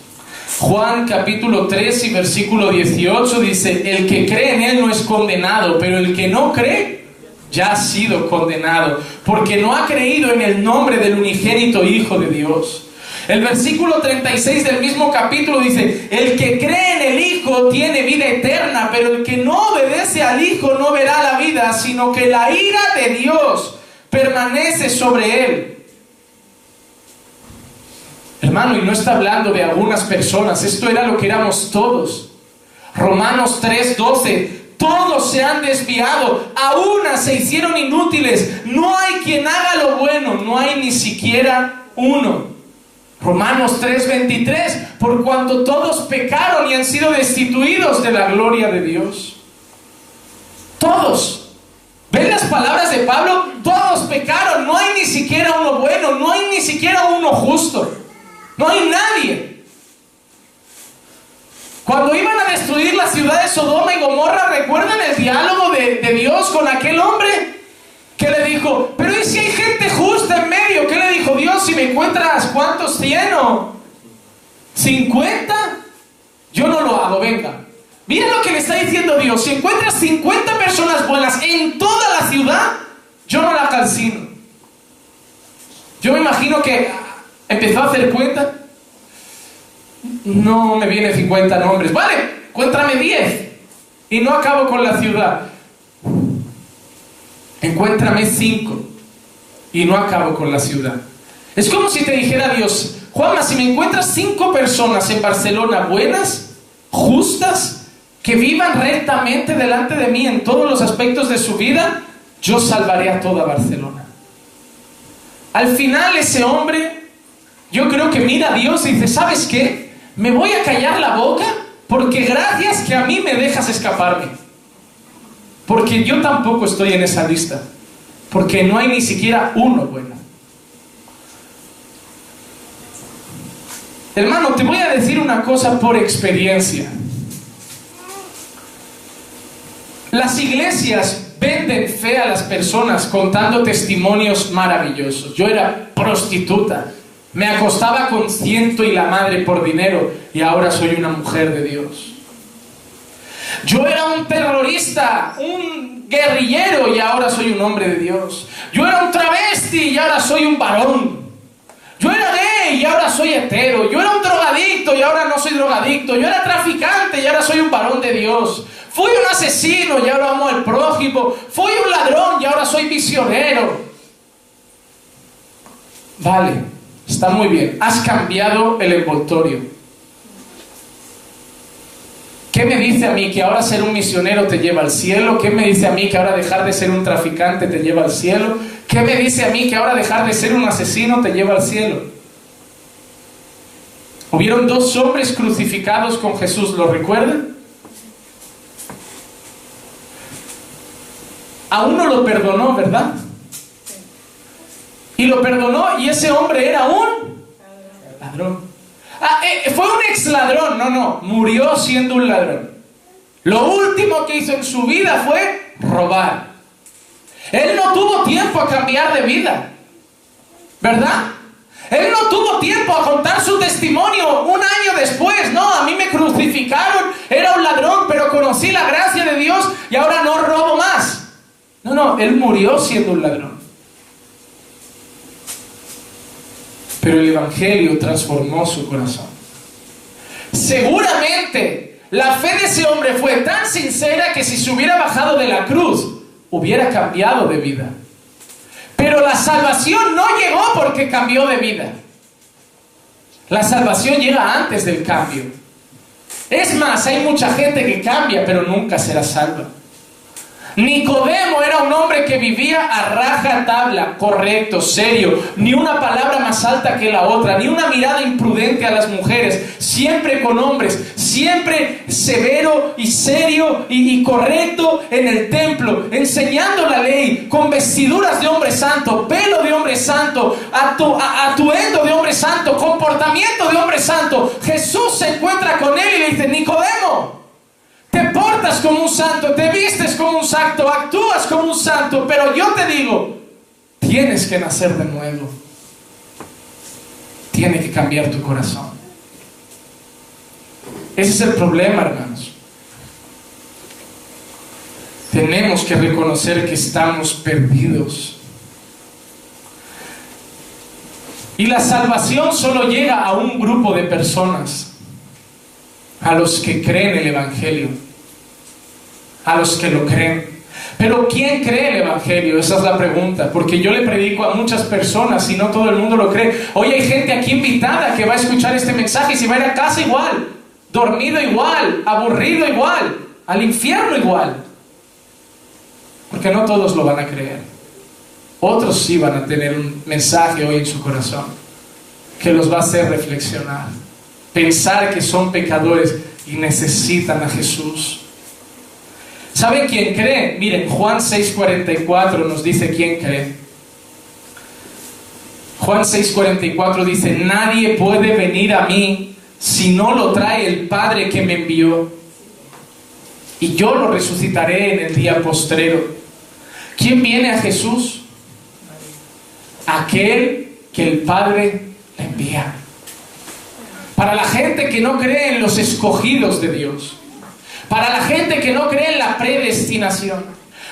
Juan capítulo 3 y versículo 18 dice, el que cree en Él no es condenado, pero el que no cree ya ha sido condenado, porque no ha creído en el nombre del unigénito Hijo de Dios. El versículo 36 del mismo capítulo dice, el que cree en el Hijo tiene vida eterna, pero el que no obedece al Hijo no verá la vida, sino que la ira de Dios permanece sobre él. Hermano, y no está hablando de algunas personas, esto era lo que éramos todos. Romanos 3:12, todos se han desviado, a una se hicieron inútiles, no hay quien haga lo bueno, no hay ni siquiera uno. Romanos 3:23, por cuanto todos pecaron y han sido destituidos de la gloria de Dios. Todos. ¿Ven las palabras de Pablo? Todos pecaron, no hay ni siquiera uno bueno, no hay ni siquiera uno justo. No hay nadie. Cuando iban a destruir la ciudad de Sodoma y Gomorra, ¿recuerdan el diálogo de, Dios con aquel hombre? Que le dijo, pero ¿y si hay Me encuentras, ¿cuántos tiene? ¿50? Yo no lo hago, venga. Miren lo que le está diciendo Dios. Si encuentras 50 personas buenas en toda la ciudad, yo no la calcino. Yo me imagino que empezó a hacer cuenta. No me vienen 50 nombres. Vale, cuéntame 10. Y no acabo con la ciudad. Encuéntrame 5. Y no acabo con la ciudad. Es como si te dijera Dios, Juanma, si me encuentras 5 personas en Barcelona buenas, justas, que vivan rectamente delante de mí en todos los aspectos de su vida, yo salvaré a toda Barcelona. Al final ese hombre, yo creo que mira a Dios y dice, ¿sabes qué? Me voy a callar la boca porque gracias que a mí me dejas escaparme. Porque yo tampoco estoy en esa lista. Porque no hay ni siquiera uno bueno. Hermano, te voy a decir una cosa por experiencia. Las iglesias venden fe a las personas contando testimonios maravillosos. Yo era prostituta, me acostaba con ciento y la madre por dinero y ahora soy una mujer de Dios. Yo era un terrorista, un guerrillero y ahora soy un hombre de Dios. Yo era un travesti y ahora soy un varón. Yo era gay y ahora soy hetero. Yo era un drogadicto y ahora no soy drogadicto. Yo era traficante y ahora soy un varón de Dios. Fui un asesino y ahora amo al prójimo. Fui un ladrón y ahora soy misionero. Vale, está muy bien. Has cambiado el envoltorio. ¿Qué me dice a mí que ahora ser un misionero te lleva al cielo? ¿Qué me dice a mí que ahora dejar de ser un traficante te lleva al cielo? ¿Qué me dice a mí que ahora dejar de ser un asesino te lleva al cielo? Hubieron dos hombres crucificados con Jesús, ¿lo recuerdan? a uno lo perdonó, ¿verdad? Y lo perdonó y ese hombre era un ladrón. Ah, eh, fue un ex ladrón, no, no, murió siendo un ladrón. Lo último que hizo en su vida fue robar. Él no tuvo tiempo a cambiar de vida, ¿verdad? Él no tuvo tiempo a contar su testimonio un año después. No, a mí me crucificaron, era un ladrón, pero conocí la gracia de Dios y ahora no robo más. No, no, él murió siendo un ladrón. Pero el Evangelio transformó su corazón. Seguramente la fe de ese hombre fue tan sincera que si se hubiera bajado de la cruz, hubiera cambiado de vida. Pero la salvación no llegó porque cambió de vida. La salvación llega antes del cambio. Es más, hay mucha gente que cambia, pero nunca será salva. Nicodemo era un hombre que vivía a raja tabla, correcto, serio, ni una palabra más alta que la otra, ni una mirada imprudente a las mujeres, siempre con hombres, siempre severo y serio y, correcto en el templo, enseñando la ley, con vestiduras de hombre santo, pelo de hombre santo, atuendo de hombre santo, comportamiento de hombre santo. Jesús se encuentra con él y le dice, Nicodemo, te portas como un santo, te vistes como un santo, actúas como un santo, pero yo te digo, tienes que nacer de nuevo. Tiene que cambiar tu corazón. Ese es el problema, hermanos. Tenemos que reconocer que estamos perdidos. Y la salvación solo llega a un grupo de personas, a los que creen el Evangelio, a los que lo creen. Pero ¿quién cree el Evangelio? Esa es la pregunta, porque yo le predico a muchas personas y no todo el mundo lo cree. Hoy hay gente aquí invitada que va a escuchar este mensaje y se va a ir a casa igual, dormido igual, aburrido igual, al infierno igual. Porque no todos lo van a creer. Otros sí van a tener un mensaje hoy en su corazón que los va a hacer reflexionar, pensar que son pecadores y necesitan a Jesús. ¿Saben quién cree? Miren, Juan 6:44 nos dice quién cree. Juan 6:44 dice, nadie puede venir a mí si no lo trae el Padre que me envió. Y yo lo resucitaré en el día postrero. ¿Quién viene a Jesús? Aquel que el Padre le envía. Para la gente que no cree en los escogidos de Dios. Para la gente que no cree en la predestinación.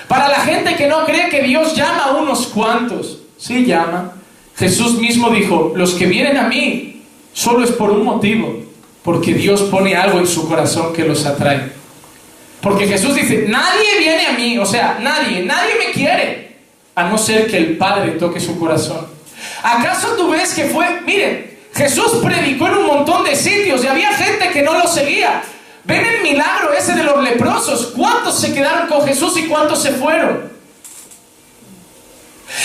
Para la gente que no cree que Dios llama a unos cuantos. Sí llama. Jesús mismo dijo, los que vienen a mí solo es por un motivo. Porque Dios pone algo en su corazón que los atrae. Porque Jesús dice, nadie viene a mí, o sea, nadie, nadie me quiere, a no ser que el Padre toque su corazón. ¿Acaso tú ves que fue, miren, Jesús predicó en un montón de sitios y había gente que no lo seguía? Ven el milagro ese de los leprosos, ¿cuántos se quedaron con Jesús y cuántos se fueron?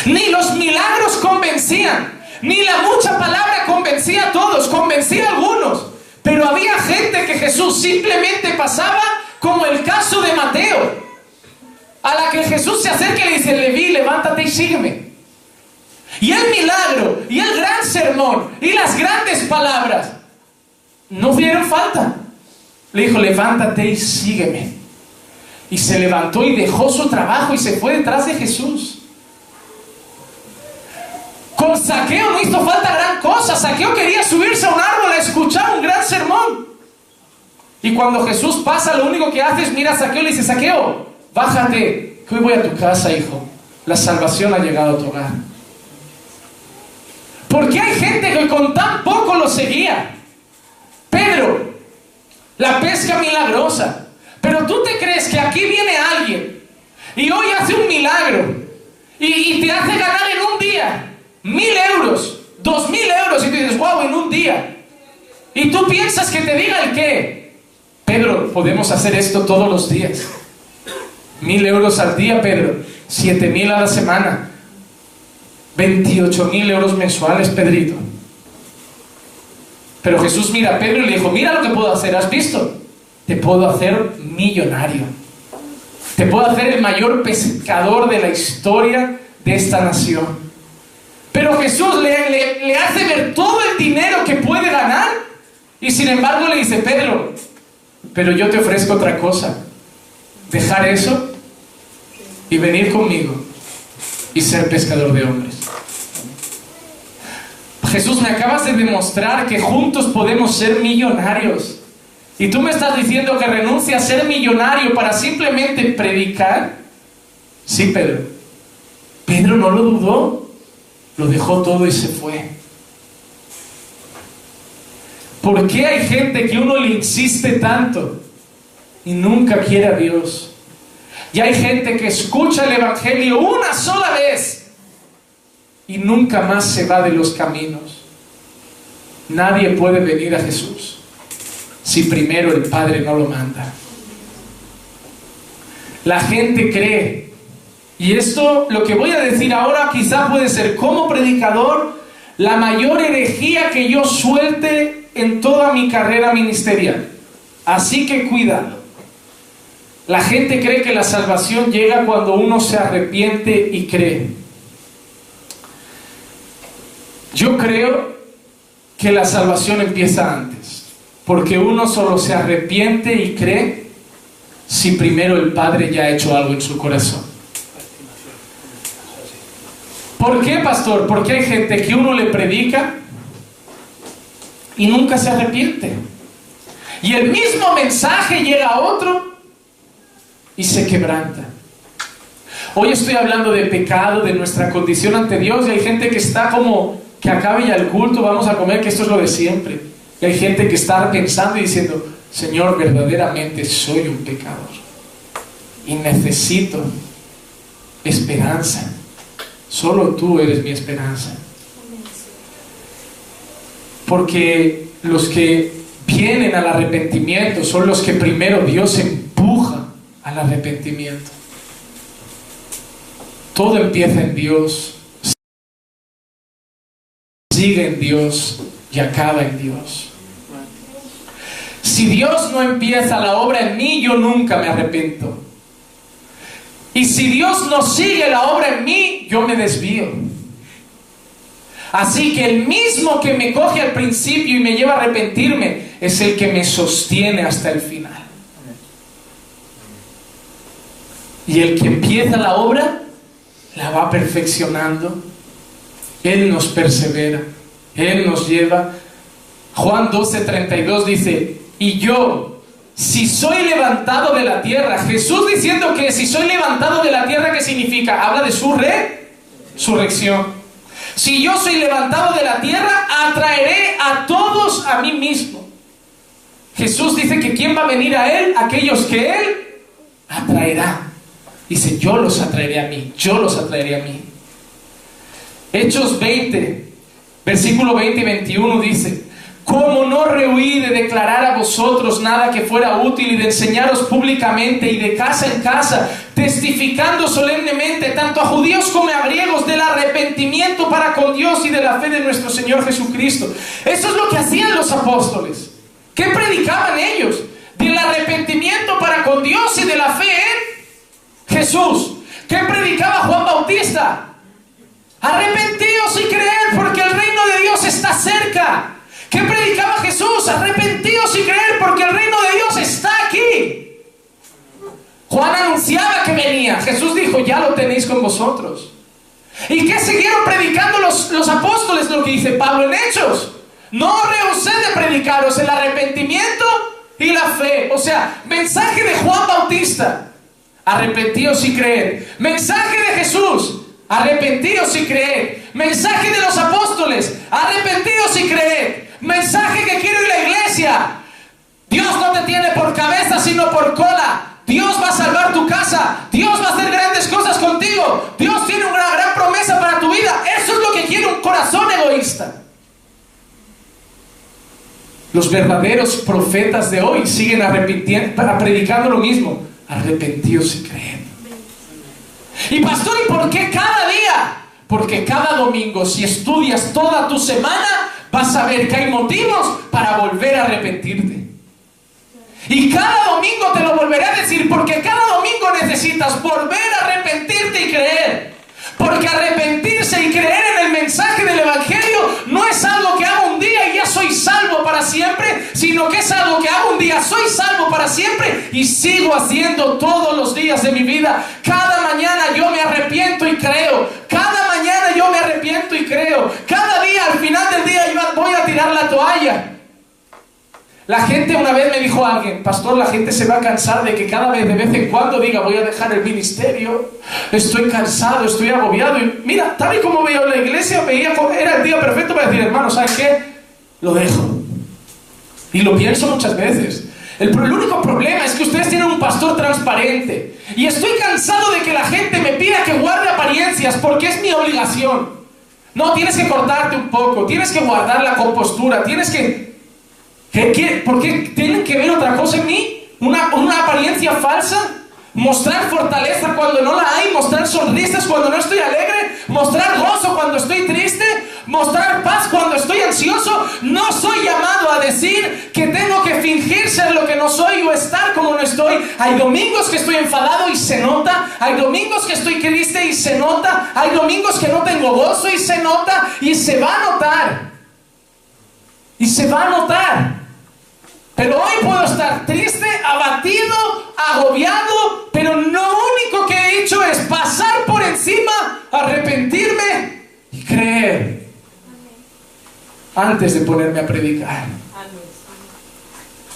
Ni los milagros convencían, ni la mucha palabra convencía a todos, convencía a algunos. Pero había gente que Jesús simplemente pasaba como el caso de Mateo, a la que Jesús se acerca y le dice, Leví, levántate y sígueme. Y el milagro, y el gran sermón, y las grandes palabras, no dieron falta. Le dijo, levántate y sígueme. Y se levantó y dejó su trabajo y se fue detrás de Jesús. Con Saqueo no hizo falta gran cosa. Saqueo quería subirse a un árbol a escuchar un gran sermón. Y cuando Jesús pasa, lo único que hace es mira a Saqueo y le dice, Saqueo, bájate, que hoy voy a tu casa, hijo. La salvación ha llegado a tu hogar. Porque hay gente que con tan poco lo seguía. Pedro, la pesca milagrosa. Pero tú te crees que aquí viene alguien y hoy hace un milagro y, y te hace ganar en un día mil euros, dos mil euros y tú dices, wow, en un día. Y tú piensas que te diga el qué. Pedro, podemos hacer esto todos los días. Mil euros al día, Pedro. Siete mil a la semana. Veintiocho mil euros mensuales, Pedrito. Pero Jesús mira a Pedro y le dijo, mira lo que puedo hacer, ¿has visto? Te puedo hacer millonario. Te puedo hacer el mayor pescador de la historia de esta nación. Pero Jesús le, hace ver todo el dinero que puede ganar y sin embargo le dice, Pedro, pero yo te ofrezco otra cosa. Dejar eso y venir conmigo y ser pescador de hombres. Jesús, me acabas de demostrar que juntos podemos ser millonarios. Y tú me estás diciendo que renuncie a ser millonario para simplemente predicar. Sí, Pedro. Pedro no lo dudó. Lo dejó todo y se fue. ¿Por qué hay gente que uno le insiste tanto y nunca quiere a Dios? Y hay gente que escucha el Evangelio una sola vez y nunca más se va de los caminos. Nadie puede venir a Jesús si primero el Padre no lo manda. La gente cree, y esto lo que voy a decir ahora quizá puede ser como predicador la mayor herejía que yo suelte en toda mi carrera ministerial. Así que cuidado. La gente cree que la salvación llega cuando uno se arrepiente y cree. Yo creo que la salvación empieza antes, porque uno solo se arrepiente y cree si primero el Padre ya ha hecho algo en su corazón. ¿Por qué, pastor? Porque hay gente que uno le predica y nunca se arrepiente. Y el mismo mensaje llega a otro y se quebranta. Hoy estoy hablando de pecado, de nuestra condición ante Dios y hay gente que está como que acabe ya el culto, vamos a comer, que esto es lo de siempre. Y hay gente que está pensando y diciendo, Señor, verdaderamente soy un pecador y necesito esperanza. Solo tú eres mi esperanza. Porque los que vienen al arrepentimiento son los que primero Dios empuja al arrepentimiento. Todo empieza en Dios, sigue en Dios y acaba en Dios. Si Dios no empieza la obra en mí, yo nunca me arrepiento. Y si Dios no sigue la obra en mí, yo me desvío. Así que el mismo que me coge al principio y me lleva a arrepentirme es el que me sostiene hasta el final. Y el que empieza la obra la va perfeccionando. Él nos persevera. Él nos lleva. Juan 12:32 dice, y yo, si soy levantado de la tierra, Jesús diciendo que si soy levantado de la tierra, ¿qué significa? Habla de su resurrección. Si yo soy levantado de la tierra, atraeré a todos a mí mismo. Jesús dice que quién va a venir a Él, aquellos que Él atraerá. Dice, yo los atraeré a mí, yo los atraeré a mí. Hechos 20, versículo 20 y 21 dice, como no rehuí de declarar a vosotros nada que fuera útil y de enseñaros públicamente y de casa en casa, testificando solemnemente tanto a judíos como a griegos del arrepentimiento para con Dios y de la fe de nuestro Señor Jesucristo. Eso es lo que hacían los apóstoles. ¿Qué predicaban ellos? Del arrepentimiento para con Dios y de la fe Jesús. ¿Qué predicaba Juan Bautista? Arrepentíos y creed porque el reino de Dios está cerca. ¿Qué predicaba Jesús? Arrepentíos y creer porque el reino de Dios está aquí. Juan anunciaba que venía. Jesús dijo, ya lo tenéis con vosotros. ¿Y qué siguieron predicando los, los apóstoles? Lo que dice Pablo en Hechos. No rehusé de predicaros el arrepentimiento y la fe. O sea, mensaje de Juan Bautista. Arrepentíos y creed. Mensaje de Jesús. Arrepentíos y creed. Mensaje de los apóstoles. Arrepentíos y creed. Mensaje que quiero ir la iglesia. Dios no te tiene por cabeza, sino por cola. Dios va a salvar tu casa. Dios va a hacer grandes cosas contigo. Dios tiene una gran promesa para tu vida. Eso es lo que quiere un corazón egoísta. Los verdaderos profetas de hoy siguen predicando lo mismo. Arrepentidos y creen. Y pastor, ¿y por qué cada día? Porque cada domingo, si estudias toda tu semana, vas a ver que hay motivos para volver a arrepentirte. Y cada domingo te lo volveré a decir, porque cada domingo necesitas volver a arrepentirte y creer. Porque arrepentirse y creer en el mensaje del Evangelio no es algo que hago un día y ya soy salvo para siempre, sino que es algo que hago un día, soy salvo para siempre y sigo haciendo todos los días de mi vida. Cada mañana yo me arrepiento y creo. Me arrepiento y creo. Cada día, al final del día, yo voy a tirar la toalla. La gente una vez me dijo a alguien, pastor, la gente se va a cansar de que cada vez de vez en cuando diga voy a dejar el ministerio, estoy cansado, estoy agobiado. Y mira, tal y como veía la iglesia, veía era el día perfecto para decir, hermano, ¿sabes qué? Lo dejo. Y lo pienso muchas veces. El, el, único problema es que ustedes tienen un pastor transparente. Y estoy cansado de que la gente me pida que guarde apariencias porque es mi obligación. No, tienes que cortarte un poco, tienes que guardar la compostura, tienes que ¿Qué, por qué tienen que ver otra cosa en mí? ¿Una, ¿Una apariencia falsa? Mostrar fortaleza cuando no la hay, mostrar sonrisas cuando no estoy alegre, mostrar gozo cuando estoy triste, mostrar paz cuando estoy ansioso. No soy llamado a decir que tengo que fingir ser lo que no soy o estar como no estoy. Hay domingos que estoy enfadado y se nota, hay domingos que estoy triste y se nota, hay domingos que no tengo gozo y se nota y se va a notar. Y se va a notar. Pero hoy puedo estar triste, abatido, agobiado, pero lo único que he hecho es pasar por encima, arrepentirme y creer. Antes de ponerme a predicar.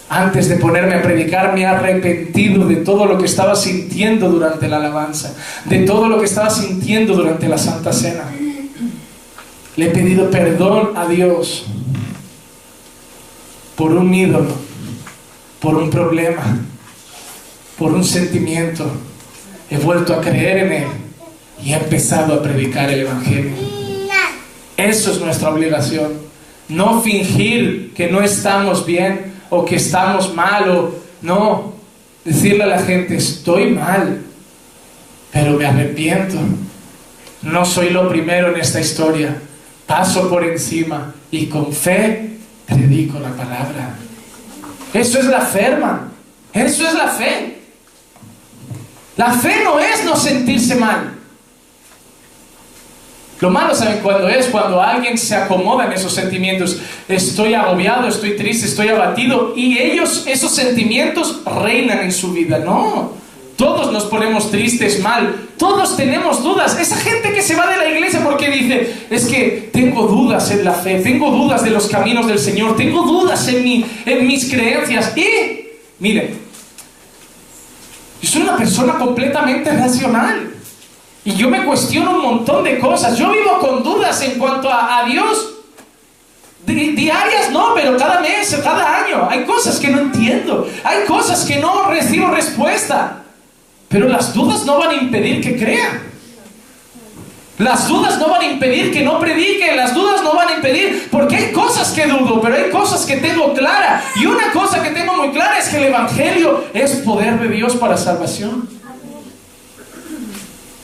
Antes de ponerme a predicar me he arrepentido de todo lo que estaba sintiendo durante la alabanza, de todo lo que estaba sintiendo durante la Santa Cena. Le he pedido perdón a Dios por un ídolo, por un problema, por un sentimiento. He vuelto a creer en Él y he empezado a predicar el Evangelio. Eso es nuestra obligación. No fingir que no estamos bien o que estamos mal o no. Decirle a la gente, estoy mal, pero me arrepiento. No soy lo primero en esta historia. Paso por encima y con fe predico la palabra. Eso es la fe. Eso es la fe. La fe no es no sentirse mal. Lo malo, ¿saben cuándo es? Cuando alguien se acomoda en esos sentimientos. Estoy agobiado, estoy triste, estoy abatido. Y ellos, esos sentimientos, reinan en su vida. No. Todos nos ponemos tristes, mal. Todos tenemos dudas. Esa gente que se va de la iglesia porque dice, es que tengo dudas en la fe, tengo dudas de los caminos del Señor, tengo dudas en, mi, en mis creencias. Y, miren, yo soy una persona completamente racional. Y yo me cuestiono un montón de cosas. Yo vivo con dudas en cuanto a, Dios. diarias no, pero cada mes, cada año. Hay cosas que no entiendo. Hay cosas que no recibo respuesta. Pero las dudas no van a impedir que crea. Las dudas no van a impedir que no predique, las dudas no van a impedir, porque hay cosas que dudo, pero hay cosas que tengo clara. Y una cosa que tengo muy clara es que el Evangelio es poder de Dios para salvación.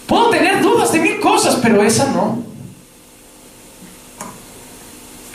Puedo tener dudas de mil cosas, pero esa no.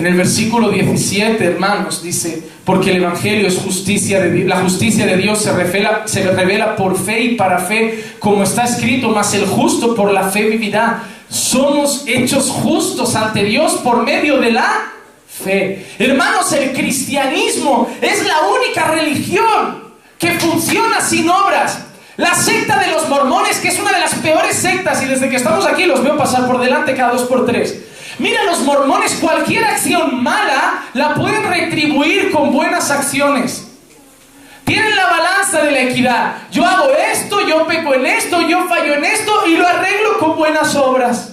En el versículo 17, hermanos, dice, porque el Evangelio es justicia de Dios, la justicia de Dios se revela, se revela por fe y para fe, como está escrito, mas el justo por la fe vivirá. Somos hechos justos ante Dios por medio de la fe. Hermanos, el cristianismo es la única religión que funciona sin obras. La secta de los mormones, que es una de las peores sectas, y desde que estamos aquí los veo pasar por delante cada dos por tres. Mira, los mormones, cualquier acción mala la pueden retribuir con buenas acciones. Tienen la balanza de la equidad. Yo hago esto, yo peco en esto, yo fallo en esto y lo arreglo con buenas obras.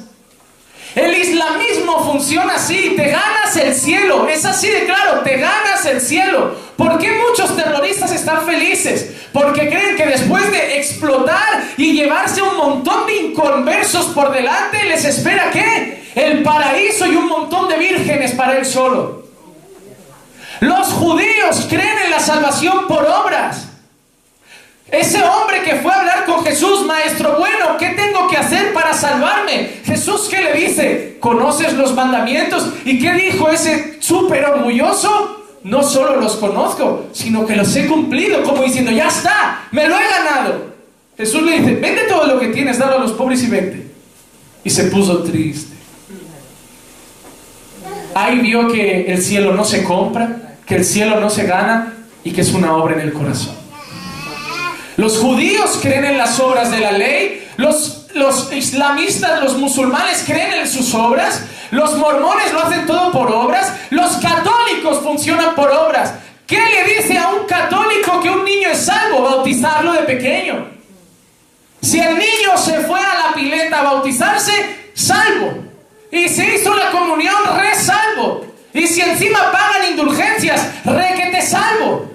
El islamismo funciona así, te ganas el cielo, es así de claro, te ganas el cielo. ¿Por qué muchos terroristas están felices? Porque creen que después de explotar y llevarse un montón de inconversos por delante, les espera qué? El paraíso y un montón de vírgenes para él solo. Los judíos creen en la salvación por obras. Ese hombre que fue a hablar con Jesús, maestro bueno, ¿qué tengo que hacer para salvarme? Jesús, ¿qué le dice? ¿Conoces los mandamientos? ¿Y qué dijo ese súper orgulloso? No solo los conozco, sino que los he cumplido, como diciendo, ya está, me lo he ganado. Jesús le dice, vende todo lo que tienes, dalo a los pobres y vete. Y se puso triste. Ahí vio que el cielo no se compra, que el cielo no se gana y que es una obra en el corazón. Los judíos creen en las obras de la ley, los, los islamistas, los musulmanes creen en sus obras, los mormones lo hacen todo por obras, los católicos funcionan por obras. ¿Qué le dice a un católico que un niño es salvo? Bautizarlo de pequeño. Si el niño se fue a la pileta a bautizarse, salvo. Y se hizo la comunión, re salvo. Y si encima pagan indulgencias, re que te salvo.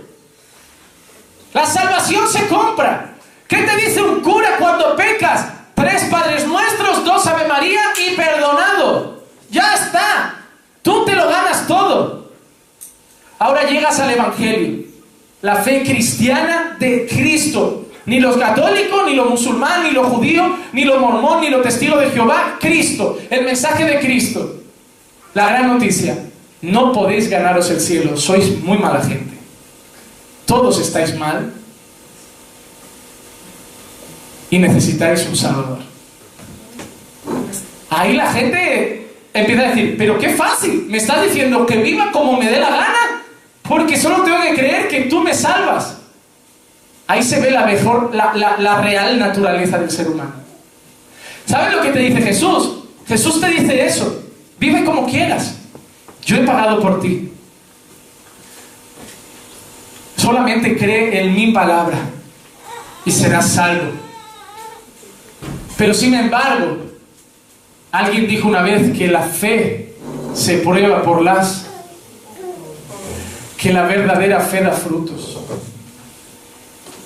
La salvación se compra. ¿Qué te dice un cura cuando pecas? Tres Padres Nuestros, dos Ave María y perdonado. Ya está. Tú te lo ganas todo. Ahora llegas al Evangelio. La fe cristiana de Cristo. Ni los católicos, ni los musulmanes, ni los judíos, ni los mormón, ni los testigos de Jehová. Cristo. El mensaje de Cristo. La gran noticia. No podéis ganaros el cielo. Sois muy mala gente todos estáis mal y necesitáis un Salvador. Ahí la gente empieza a decir, pero qué fácil, me estás diciendo que viva como me dé la gana, porque solo tengo que creer que tú me salvas. Ahí se ve la mejor, la, la real naturaleza del ser humano. ¿Sabes lo que te dice Jesús? Jesús te dice eso, vive como quieras, yo he pagado por ti. Solamente cree en mi palabra y serás salvo. Pero sin embargo, alguien dijo una vez que la fe se prueba por las que la verdadera fe da frutos.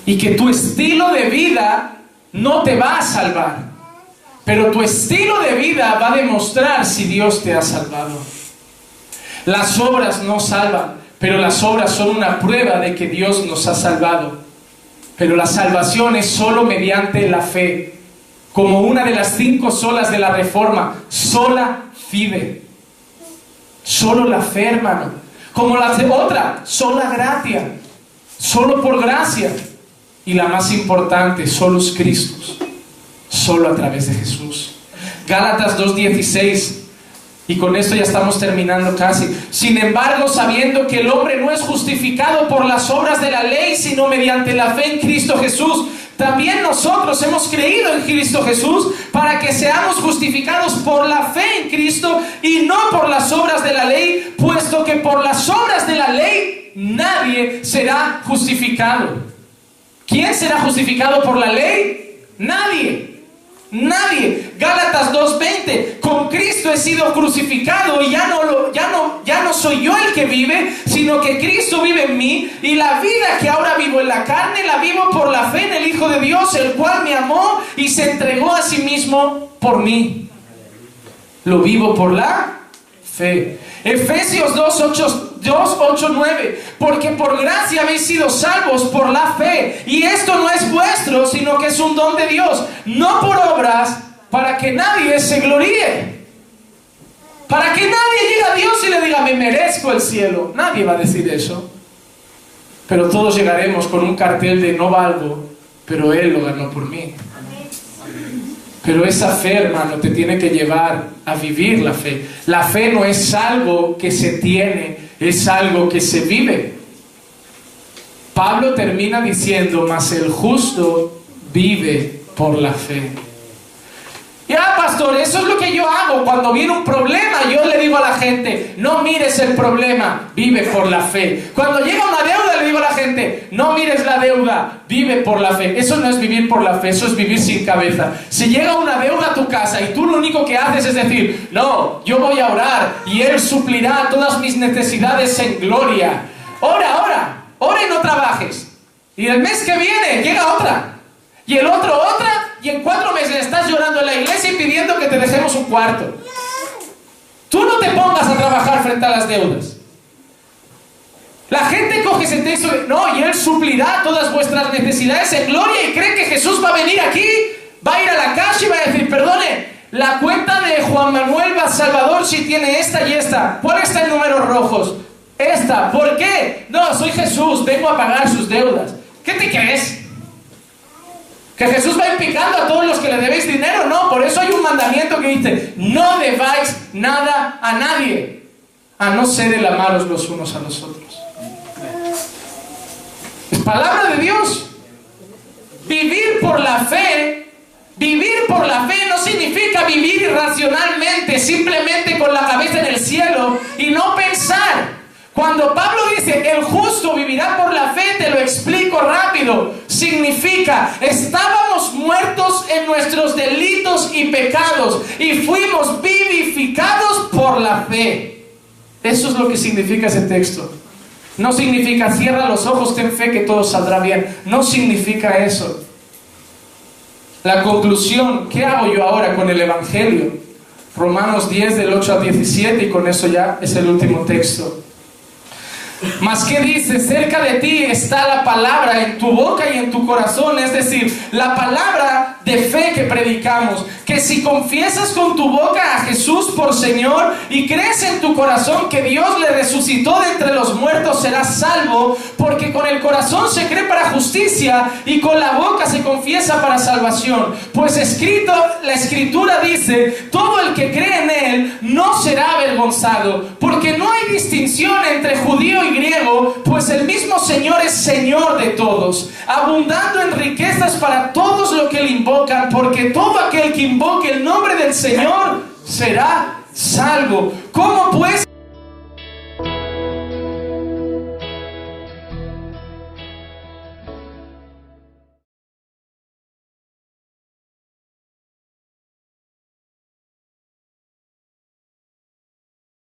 Y que tu estilo de vida no te va a salvar, pero tu estilo de vida va a demostrar si Dios te ha salvado. Las obras no salvan, pero las obras son una prueba de que Dios nos ha salvado. Pero la salvación es solo mediante la fe, como una de las cinco solas de la reforma, sola fide. Solo la fe, hermano. Como la otra, sola gracia. Solo por gracia. Y la más importante, solo es Cristo. Solo a través de Jesús. Gálatas 2.16 y con esto ya estamos terminando casi. Sin embargo, sabiendo que el hombre no es justificado por las obras de la ley, sino mediante la fe en Cristo Jesús, también nosotros hemos creído en Cristo Jesús para que seamos justificados por la fe en Cristo y no por las obras de la ley, por las obras de la ley nadie será justificado. ¿Quién será justificado por la ley? Nadie. Nadie. Gálatas 2:20, con Cristo he sido crucificado y ya no, lo, ya, no, ya no soy yo el que vive, sino que Cristo vive en mí y la vida que ahora vivo en la carne la vivo por la fe en el Hijo de Dios, el cual me amó y se entregó a sí mismo por mí. Lo vivo por la fe. Efesios 2, 8, 2, 8, 9. Porque por gracia habéis sido salvos por la fe. Y esto no es vuestro, sino que es un don de Dios. No por obras, para que nadie se gloríe. Para que nadie llegue a Dios y le diga, me merezco el cielo. Nadie va a decir eso. Pero todos llegaremos con un cartel de no valgo, pero Él lo ganó por mí. Pero esa fe, hermano, te tiene que llevar a vivir la fe. La fe no es algo que se tiene, es algo que se vive. Pablo termina diciendo, mas el justo vive por la fe. Ya, pastor, eso es lo que yo hago. Cuando viene un problema, yo le digo a la gente, no mires el problema, vive por la fe. Cuando llega una deuda, le digo a la gente, no mires la deuda, vive por la fe. Eso no es vivir por la fe, eso es vivir sin cabeza. Si llega una deuda a tu casa y tú lo único que haces es decir, no, yo voy a orar y Él suplirá todas mis necesidades en gloria. Ora, ora, ora y no trabajes. Y el mes que viene llega otra. Y el otro otra y en cuatro meses estás llorando en la iglesia y pidiendo que te dejemos un cuarto. Tú no te pongas a trabajar frente a las deudas. La gente coge ese texto no, y Él suplirá todas vuestras necesidades en gloria y cree que Jesús va a venir aquí, va a ir a la casa y va a decir, perdone, la cuenta de Juan Manuel Salvador si tiene esta y esta. ¿Cuál está en números rojos? Esta. ¿Por qué? No, soy Jesús, vengo a pagar sus deudas. ¿Qué te crees? Que Jesús va implicando a todos los que le debéis dinero, no, por eso hay un mandamiento que dice, no debáis nada a nadie, a no ser el amaros los unos a los otros. Es palabra de Dios. Vivir por la fe, vivir por la fe no significa vivir irracionalmente, simplemente con la cabeza en el cielo y no pensar cuando Pablo dice, el justo vivirá por la fe, te lo explico rápido. Significa, estábamos muertos en nuestros delitos y pecados y fuimos vivificados por la fe. Eso es lo que significa ese texto. No significa cierra los ojos, ten fe que todo saldrá bien. No significa eso. La conclusión, ¿qué hago yo ahora con el Evangelio? Romanos 10 del 8 al 17 y con eso ya es el último texto. Mas que dice, cerca de ti está la palabra en tu boca y en tu corazón, es decir, la palabra de fe que predicamos, que si confiesas con tu boca a Jesús por Señor y crees en tu corazón que Dios le resucitó de entre los muertos, serás salvo, porque con el corazón se cree para justicia y con la boca se confiesa para salvación. Pues escrito, la escritura dice, todo el que cree en Él no será avergonzado, porque no hay distinción entre judío y griego, pues el mismo Señor es Señor de todos, abundando en riquezas para todos los que le porque todo aquel que invoque el nombre del Señor será salvo. ¿Cómo pues?